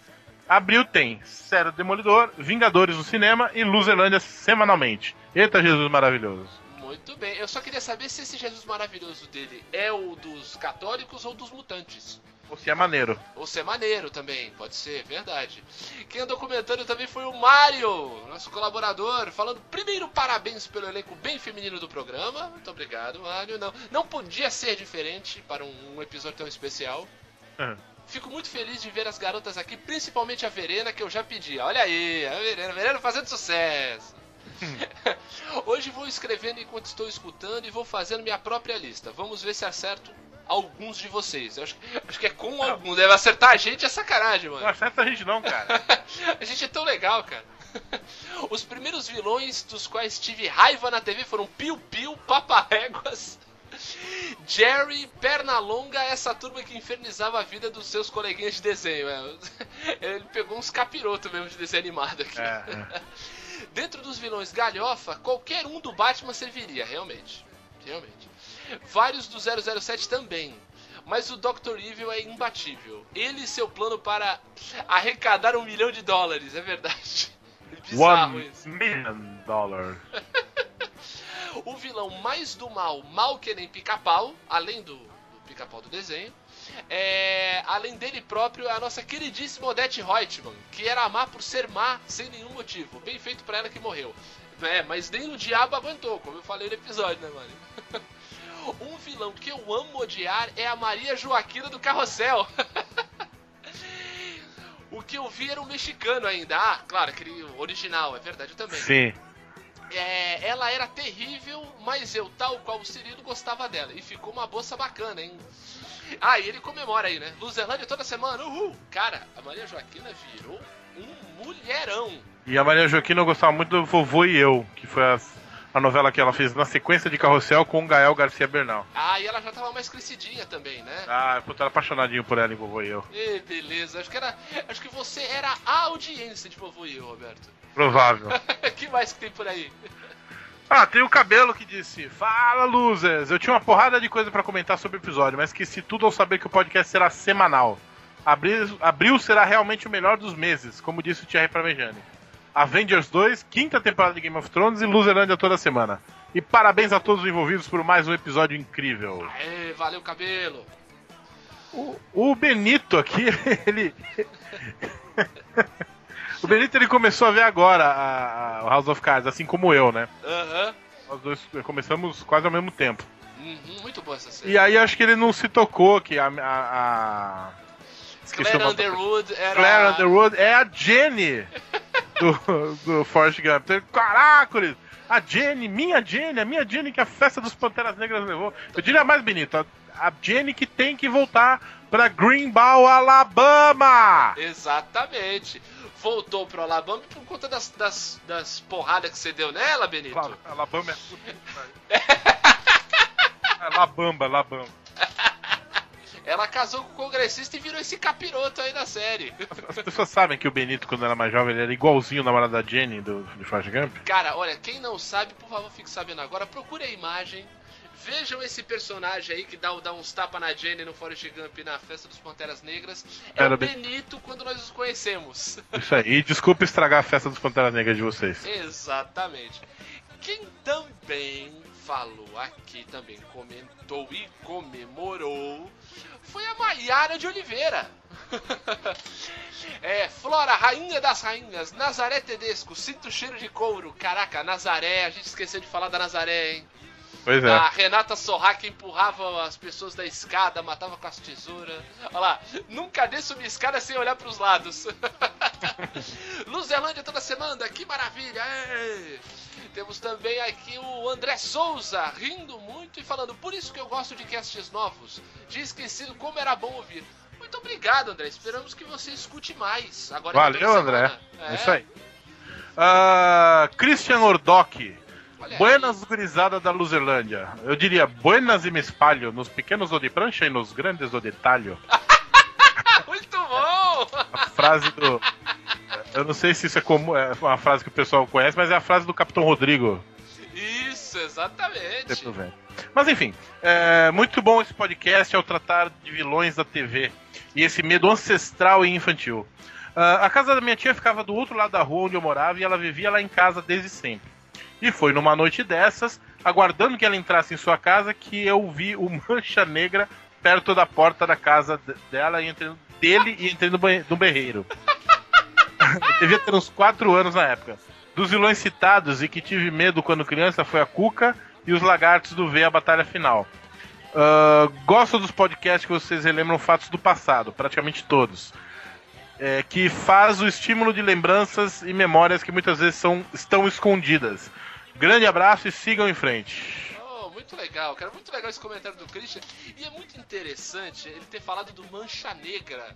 Abril tem Sério Demolidor, Vingadores no cinema e Luzerlândia semanalmente. Eita Jesus maravilhoso. Muito bem. Eu só queria saber se esse Jesus maravilhoso dele é o dos católicos ou dos mutantes. Ou se é maneiro. Ou se é maneiro também, pode ser, verdade. Quem andou comentando também foi o Mário, nosso colaborador, falando primeiro parabéns pelo elenco bem feminino do programa. Muito obrigado, Mário. Não, não podia ser diferente para um, um episódio tão especial. Uhum. Fico muito feliz de ver as garotas aqui, principalmente a Verena, que eu já pedi. Olha aí, a Verena, a Verena fazendo sucesso. Hoje vou escrevendo enquanto estou escutando e vou fazendo minha própria lista. Vamos ver se acerto alguns de vocês. Eu acho, acho que é com alguns. Deve acertar a gente é sacanagem, mano. Não acerta a gente não, cara. a gente é tão legal, cara. Os primeiros vilões dos quais tive raiva na TV foram Piu Piu, Paparéguas, Jerry, Pernalonga, essa turma que infernizava a vida dos seus coleguinhas de desenho. é. Ele pegou uns capiroto mesmo de desenho animado aqui. É, é. Dentro dos vilões galhofa, qualquer um do Batman serviria, realmente. Realmente. Vários do 007 também. Mas o Dr. Evil é imbatível. Ele e seu plano para arrecadar um milhão de dólares, é verdade. Bizarro One isso. million dollar. O vilão mais do mal, mal que nem pica-pau, além do, do pica-pau do desenho, é, além dele próprio, é a nossa queridíssima Odette Reutemann, que era má por ser má sem nenhum motivo. Bem feito pra ela que morreu. É, mas nem o diabo aguentou, como eu falei no episódio, né, mano? Um vilão que eu amo odiar é a Maria Joaquina do Carrossel. o que eu vi era um mexicano ainda. Ah, claro, aquele original, é verdade, eu também. Sim. É, ela era terrível, mas eu, tal qual o Cirilo, gostava dela. E ficou uma moça bacana, hein? Ah, e ele comemora aí, né? Luzerlândia toda semana, uhul! Cara, a Maria Joaquina virou um mulherão. E a Maria Joaquina eu gostava muito do Vovô e Eu, que foi a, a novela que ela fez na sequência de Carrossel com o Gael Garcia Bernal. Ah, e ela já tava mais crescidinha também, né? Ah, puta, era apaixonadinho por ela em Vovô e Eu. Ê, beleza. Acho que, era, acho que você era a audiência de vovô e eu, Roberto. Provável. que mais que tem por aí? Ah, tem o cabelo que disse: Fala, losers! Eu tinha uma porrada de coisa pra comentar sobre o episódio, mas esqueci tudo ao saber que o podcast será semanal. Abril, abril será realmente o melhor dos meses, como disse o Thierry Parmegiani. Avengers 2, quinta temporada de Game of Thrones e Loserlândia toda semana. E parabéns a todos os envolvidos por mais um episódio incrível. Aê, valeu, cabelo. O, o Benito aqui, ele. o Benito ele começou a ver agora a, a- House of Cards, assim como eu, né? Aham. Nós dois começamos quase ao mesmo tempo. Uhum, muito boa essa série. E aí acho que ele não se tocou que a. a, a... Claire Underwood era. Claire Underwood é a Jenny do, do Forrest Gump. Caracoles! A Jenny, minha Jenny, a minha Jenny que a festa dos Panteras Negras levou. Eu diria mais bonito, a, Jenny que tem que voltar pra Greenbow, Alabama! Exatamente. Voltou pro Alabama por conta das, das, das porradas que você deu nela, Benito. Claro, Alabama é puta que pariu. Ela casou com o congressista e virou esse capiroto aí da série. As pessoas sabem que o Benito, quando era mais jovem, ele era igualzinho o namorado da Jenny do, do Forrest Gump. Cara, olha, quem não sabe, por favor, fique sabendo agora. Procure a imagem. Vejam esse personagem aí que dá, dá uns tapas na Jenny no Forrest Gump na festa dos Panteras Negras. É Era o bem- Benito quando nós os conhecemos. Isso aí. E desculpa estragar a festa dos Panteras Negras de vocês. Exatamente. Quem também falou aqui, também comentou e comemorou, foi a Maiara de Oliveira. é, Flora, rainha das rainhas, Nazaré Tedesco, sinto o cheiro de couro. Caraca, Nazaré, a gente esqueceu de falar da Nazaré, hein? Pois é. A Renata Sorra que empurrava as pessoas da escada, matava com as tesouras. Olha lá, nunca desço uma escada sem olhar pros lados. Luzelândia toda semana, que maravilha! é. Temos também aqui o André Souza, rindo muito e falando, por isso que eu gosto de casts novos. Tinha esquecido como era bom ouvir. Muito obrigado, André. Esperamos que você escute mais. Agora Valeu, toda André. semana. É isso aí. Ah, Christian Ordock. Olha Buenas gurizada da Luzerlândia. Eu diria, buenas e me espalho nos pequenos o de prancha e nos grandes o de talho. Muito bom! A frase do. Eu não sei se isso é comum, é uma frase que o pessoal conhece, mas é a frase do Capitão Rodrigo. Isso, exatamente. Mas enfim, é muito bom esse podcast ao tratar de vilões da TV e esse medo ancestral e infantil. Ah, a casa da minha tia ficava do outro lado da rua onde eu morava e ela vivia lá em casa desde sempre. E foi numa noite dessas, aguardando que ela entrasse em sua casa, que eu vi o Mancha Negra perto da porta da casa de- dela e entrei, dele e entrei no, no berreiro. Eu devia ter uns 4 anos na época. Dos vilões citados e que tive medo quando criança foi a Cuca e os lagartos do V a batalha final. Ah, gosto dos podcasts que vocês relembram fatos do passado, praticamente todos. É, que faz o estímulo de lembranças e memórias que muitas vezes são, estão escondidas. Grande abraço e sigam em frente. Muito legal, cara. Muito legal esse comentário do Christian. E é muito interessante ele ter falado do Mancha Negra,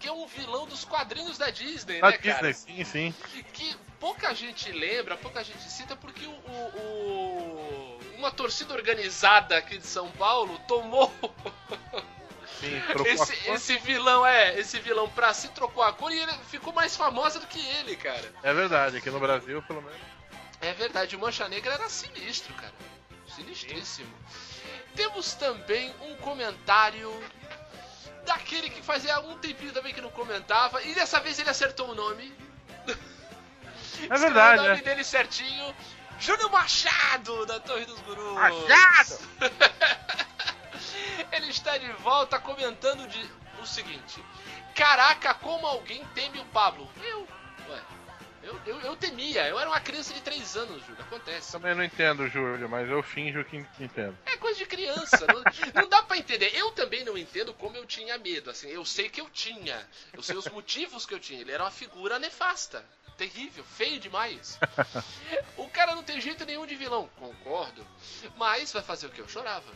que é um vilão dos quadrinhos da Disney, Na né, cara? Disney, sim, sim. Que pouca gente lembra, pouca gente cita, porque o, o- o- uma torcida organizada aqui de São Paulo tomou sim esse, esse vilão, é, esse vilão pra si trocou a cor e ele ficou mais famosa do que ele, cara. É verdade, aqui no Brasil, pelo menos. É verdade, o Mancha Negra era sinistro, cara. Sinistríssimo. Temos também um comentário daquele que fazia um tempinho também que não comentava, e dessa vez ele acertou o nome. É verdade, o nome né? dele certinho. Júnior Machado, da Torre dos Gurus. Machado! Ele está de volta comentando de, o seguinte: Caraca, como alguém teme o Pablo? Eu, ué. Eu, eu, eu temia, eu era uma criança de 3 anos, Júlio. Acontece. Também não entendo, Júlio, mas eu finjo que entendo. É coisa de criança, não, não dá pra entender. Eu também não entendo como eu tinha medo, assim, eu sei que eu tinha, eu sei os motivos que eu tinha. Ele era uma figura nefasta, terrível, feio demais. O cara não tem jeito nenhum de vilão, concordo, mas vai fazer o que? Eu chorava.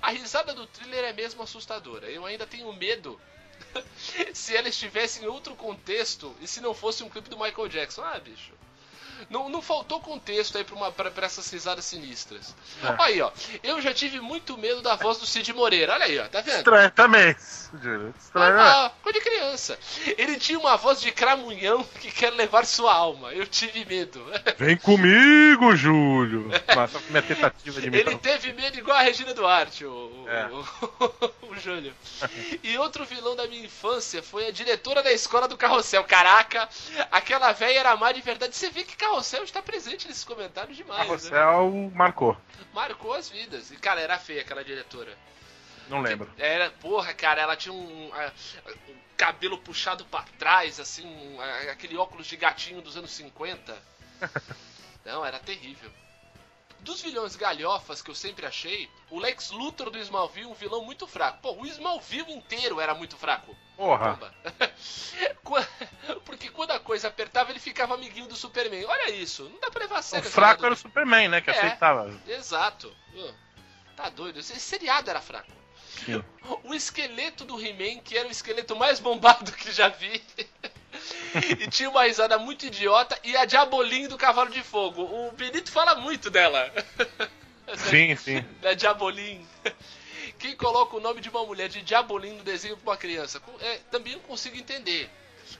A risada do thriller é mesmo assustadora, eu ainda tenho medo. Se ela estivesse em outro contexto e se não fosse um clipe do Michael Jackson, ah, bicho. Não, não faltou contexto aí pra, uma, pra, pra essas risadas sinistras. É. Aí, ó. Eu já tive muito medo da voz do Cid Moreira. Olha aí, ó. Tá vendo? Estranho também, Júlio. Estranho. né? Ah, de criança. Ele tinha uma voz de cramunhão que quer levar sua alma. Eu tive medo. Vem comigo, Júlio. Foi minha tentativa de Ele imitar. teve medo igual a Regina Duarte, o, o, É. o, o Júlio. E outro vilão da minha infância foi a diretora da escola do Carrossel. Caraca, aquela velha era má de verdade. Você vê que Carrossel está presente nesses comentários demais, né? Carrossel marcou. Marcou as vidas. E, cara, era feia aquela diretora. Não lembro. Era, porra, cara, ela tinha um, um cabelo puxado pra trás, assim, um- aquele óculos de gatinho dos anos 50. Não, era terrível. Dos vilões galhofas que eu sempre achei, o Lex Luthor do Smallville, um vilão muito fraco. Pô, o Smallville inteiro era muito fraco. Porra. Porque quando a coisa apertava, ele ficava amiguinho do Superman. Olha isso, não dá pra levar a O sério. essa fraco era o Superman, né? Que É. aceitava. Exato. Pô, Tá doido. Esse seriado era fraco. Sim. O esqueleto do He-Man, que era o esqueleto mais bombado que já vi. e tinha uma risada muito idiota. E a Diabolim do Cavalo de Fogo. O Benito fala muito dela. Sim, sim. Da Diabolim. Quem coloca o nome de uma mulher de Diabolim no desenho pra uma criança? É, também não consigo entender.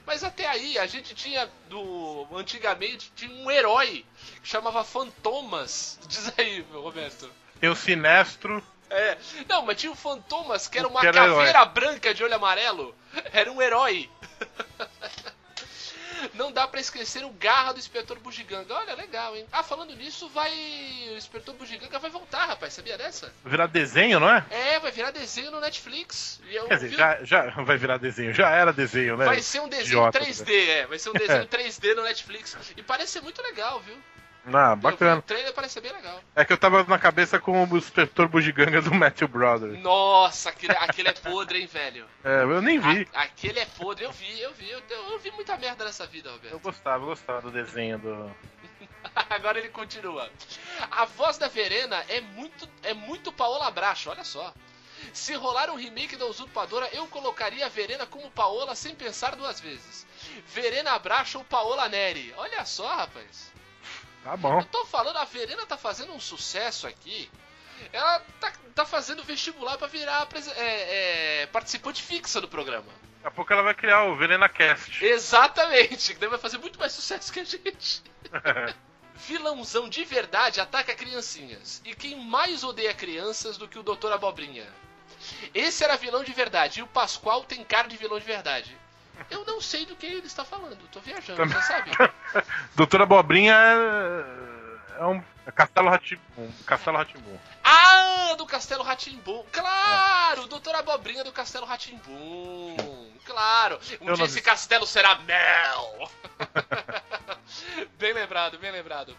Mas até aí, a gente tinha do. Antigamente, tinha um herói que chamava Fantomas. Diz aí, meu Roberto. Tem o Sinestro. É. Não, mas tinha o Fantomas, que era uma que era caveira branca de olho amarelo. Era um herói. Não dá pra esquecer o Garra do Inspetor Bugiganga. Olha, legal, hein? Ah, falando nisso, vai. O Inspetor Bugiganga vai voltar, rapaz. Sabia dessa? Virar desenho, não é? É, vai virar desenho no Netflix. E eu Quer dizer, vi- já, já vai virar desenho. Já era desenho, né? Vai ser um desenho Idiota, 3D, é. Vai ser um desenho 3D no Netflix. E parece ser muito legal, viu? Ah, Eu bacana. O trailer parece bem legal. É que eu tava na cabeça com o inspetor bugiganga do Matthew Brothers. Nossa, aquele, aquele é podre, hein, velho? É, eu nem vi. A- aquele é podre, eu vi, eu vi. Eu, eu vi muita merda nessa vida, Eu Roberto. gostava, eu gostava do desenho do. Agora ele continua. A voz da Verena é muito, é muito Paola Bracho, olha só. Se rolar um remake da Usurpadora, eu colocaria a Verena como Paola sem pensar duas vezes. Verena Bracho ou Paola Neri. Olha só, rapaz. Tá bom. Eu tô falando, a Verena tá fazendo um sucesso aqui. Ela tá, tá fazendo vestibular pra virar é, é, participante fixa do programa. Daqui a pouco ela vai criar o Venena Cast. Exatamente, que daí vai fazer muito mais sucesso que a gente. Vilãozão de verdade ataca criancinhas. E quem mais odeia crianças do que o Doutor Abobrinha? Esse era vilão de verdade, e o Pascoal tem cara de vilão de verdade. Eu não sei do que ele está falando, tô viajando, você sabe? Doutora Abobrinha é, é um é Castelo Ratimbum. Castelo Ratimbum. Ah, do Castelo Ratimbum. Claro, o Doutor Abobrinha do Castelo Ratimbum. Claro. Um Eu dia esse vi. castelo será mel. bem lembrado, bem lembrado.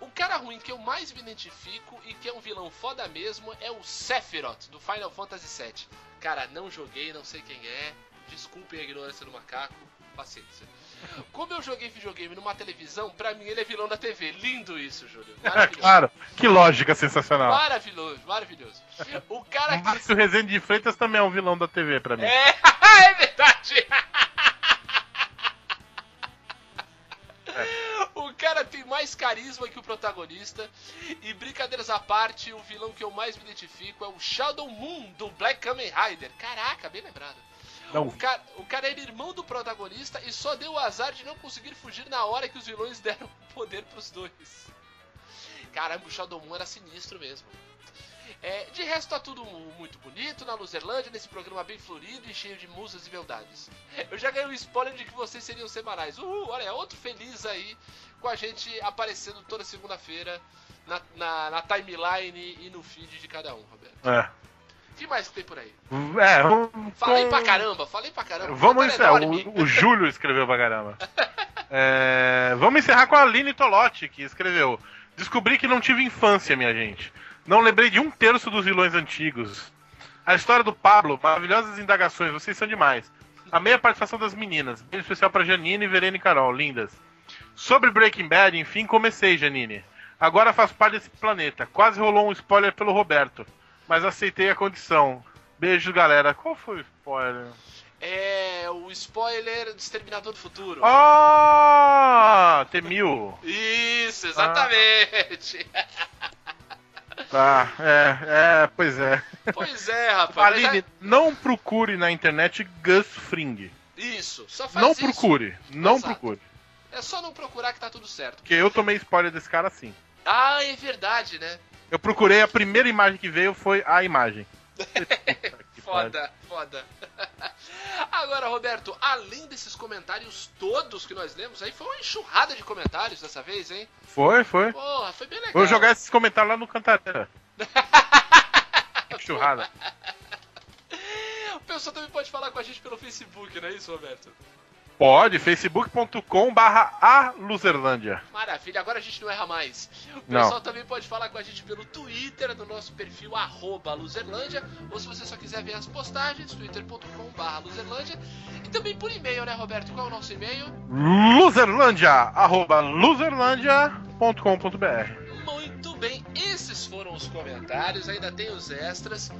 O cara ruim que eu mais me identifico e que é um vilão foda mesmo é o Sephiroth do Final Fantasy VII. Cara, não joguei, não sei quem é. Desculpem a ignorância do macaco. Paciência. Como eu joguei videogame numa televisão, pra mim ele é vilão da TV. Lindo isso, Júlio. Maravilhoso. claro, que lógica sensacional. Maravilhoso, maravilhoso. O cara que. Márcio Rezende de Freitas também é um vilão da TV pra mim. É, é verdade! O cara tem mais carisma que o protagonista. E brincadeiras à parte, o vilão que eu mais me identifico é o Shadow Moon do Black Kamen Rider. Caraca, bem lembrado. Não, O cara, o cara era irmão do protagonista e só deu o azar de não conseguir fugir na hora que os vilões deram poder pros dois. Caramba, o Shadow Moon era sinistro mesmo. É, de resto tá tudo mu- muito bonito na Luzerlândia, nesse programa bem florido e cheio de musas e beldades. Eu já ganhei um spoiler de que vocês seriam semanais. Uhul, olha, é outro feliz aí com a gente aparecendo toda segunda-feira na, na, na timeline e no feed de cada um, Roberto. é. O que mais que tem por aí? É, vamos. Falei com- pra caramba, falei pra caramba. Vamos é encerrar. O, o Júlio escreveu pra caramba. É, vamos encerrar com a Aline Tolotti, que escreveu. Descobri que não tive infância, minha gente. Não lembrei de um terço dos vilões antigos. A história do Pablo, maravilhosas indagações, vocês são demais. Amei a participação das meninas. Beijo especial pra Janine, Verena e Carol, lindas. Sobre Breaking Bad, enfim, comecei, Janine. Agora faço parte desse planeta. Quase rolou um spoiler pelo Roberto, mas aceitei a condição. Beijo, galera. Qual foi o spoiler? É o spoiler do Exterminador do Futuro. Ah, T-1000. Isso, exatamente. Tá, é, é, pois é. Pois é, rapaz. Aline, não procure na internet Gus Fring. Isso, só faz Não isso. procure, não Exato. procure. É só não procurar que tá tudo certo. Porque eu tomei spoiler desse cara assim. Ah, é verdade, né? Eu procurei, a primeira imagem que veio foi a imagem. Foda, foda. Agora, Roberto, além desses comentários todos que nós lemos, aí foi uma enxurrada de comentários dessa vez, hein? Foi, foi. Porra, foi bem legal. Vou jogar esses comentários lá no Cantareira. Churrada. O pessoal também pode falar com a gente pelo Facebook, não é isso, Roberto? Pode, facebook.com barra a Luzerlândia. Maravilha, agora a gente não erra mais. O Não. pessoal também pode falar com a gente pelo Twitter, no nosso perfil arroba Luzerlândia, ou se você só quiser ver as postagens, twitter.com barra Luzerlândia, e também por e-mail, né, Roberto? Qual é o nosso e-mail? Luzerlândia, arroba luzerlândia.com.br Muito bem, esses foram os comentários, ainda tem os extras.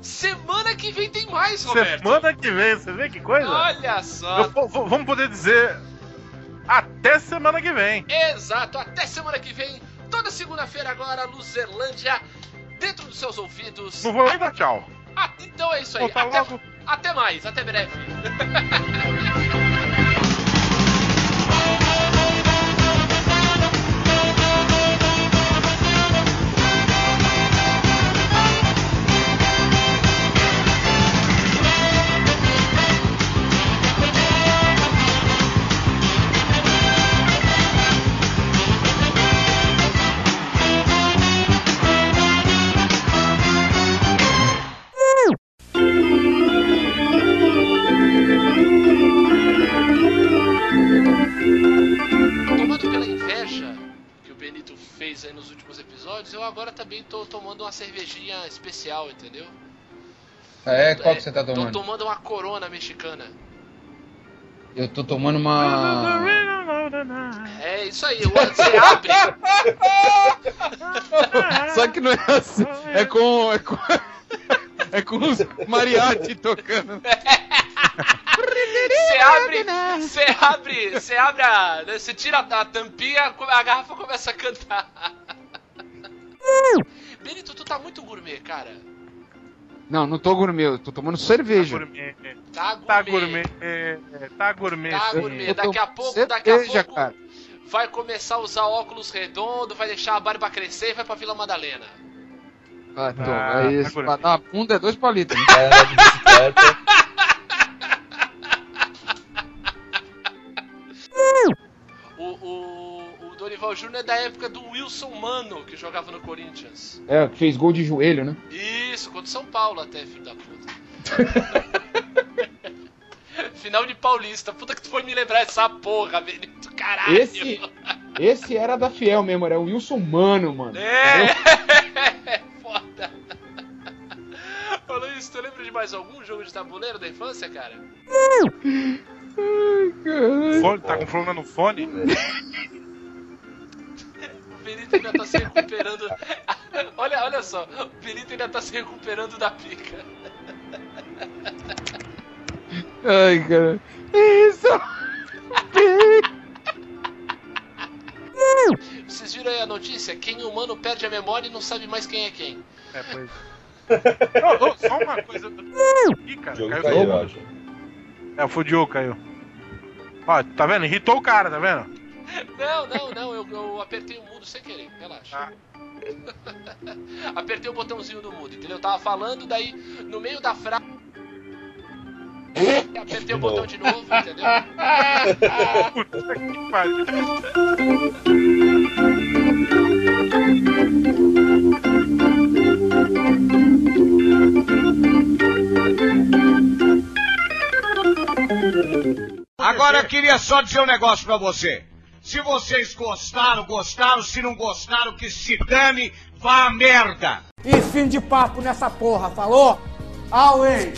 Semana que vem tem mais, Roberto. Semana que vem, você vê que coisa? Olha só. Eu vamos poder dizer até semana que vem. Exato, até semana que vem, toda segunda-feira agora, Luzerlândia, dentro dos seus ouvidos. Não vou nem dar tchau. Ah, então é isso aí. Até, logo. até mais, até breve. entendeu? É, qual que você tá Tô tomando? tomando uma corona mexicana. Eu tô tomando uma. É isso aí, você abre. Só que não é assim. É com. É com, é com os mariachi tocando. Você abre, você abre, você abre a. né, Você tira a tampinha, a garrafa começa a cantar. Benito, tu tá muito gourmet, cara. Não, não tô gourmet, eu tô tomando cerveja. Tá gourmet. Tá gourmet, é, tá gourmet. Tá gourmet. Tô Daqui a pouco, daqui a cerveja, pouco, cara. vai começar a usar óculos redondos, vai deixar a barba crescer e vai pra Vila Madalena. Ah, tô. Ah, Aí, tá esse gourmet. pra dar bunda é dois palitos. De bicicleta. O, o Dorival Júnior é da época do Wilson Mano, que jogava no Corinthians. É, que fez gol de joelho, né? Isso, contra o São Paulo até, filho da puta. Final de Paulista. Puta que tu foi me lembrar essa porra, Benito. Caralho. Esse, esse era da Fiel mesmo, era o Wilson Mano, mano. É, foda. Ô Luiz, tu lembra de mais algum jogo de tabuleiro da infância, cara? Fone- tá com problema no fone? O Benito ainda tá se recuperando. olha, olha só, o Benito ainda tá se recuperando da pica. Ai, cara. Isso! Vocês viram aí a notícia? Quem humano perde a memória e não sabe mais quem é quem. É, pois. Ô, ô, só uma coisa. Ih, cara, O jogo caiu caiu, eu acho. É, foi o Diogo, caiu. Ó, tá vendo? Irritou o cara, tá vendo? Não, não, não, eu, eu apertei o mudo sem querer, relaxa. Ah. apertei o botãozinho do mudo, entendeu? Eu tava falando, daí no meio da frase. Apertei o botão de novo, entendeu? Puta que pariu. Agora eu queria só dizer um negócio pra você. Se vocês gostaram, gostaram. Se não gostaram, que se dane, vá a merda. E fim de papo nessa porra, falou? Away!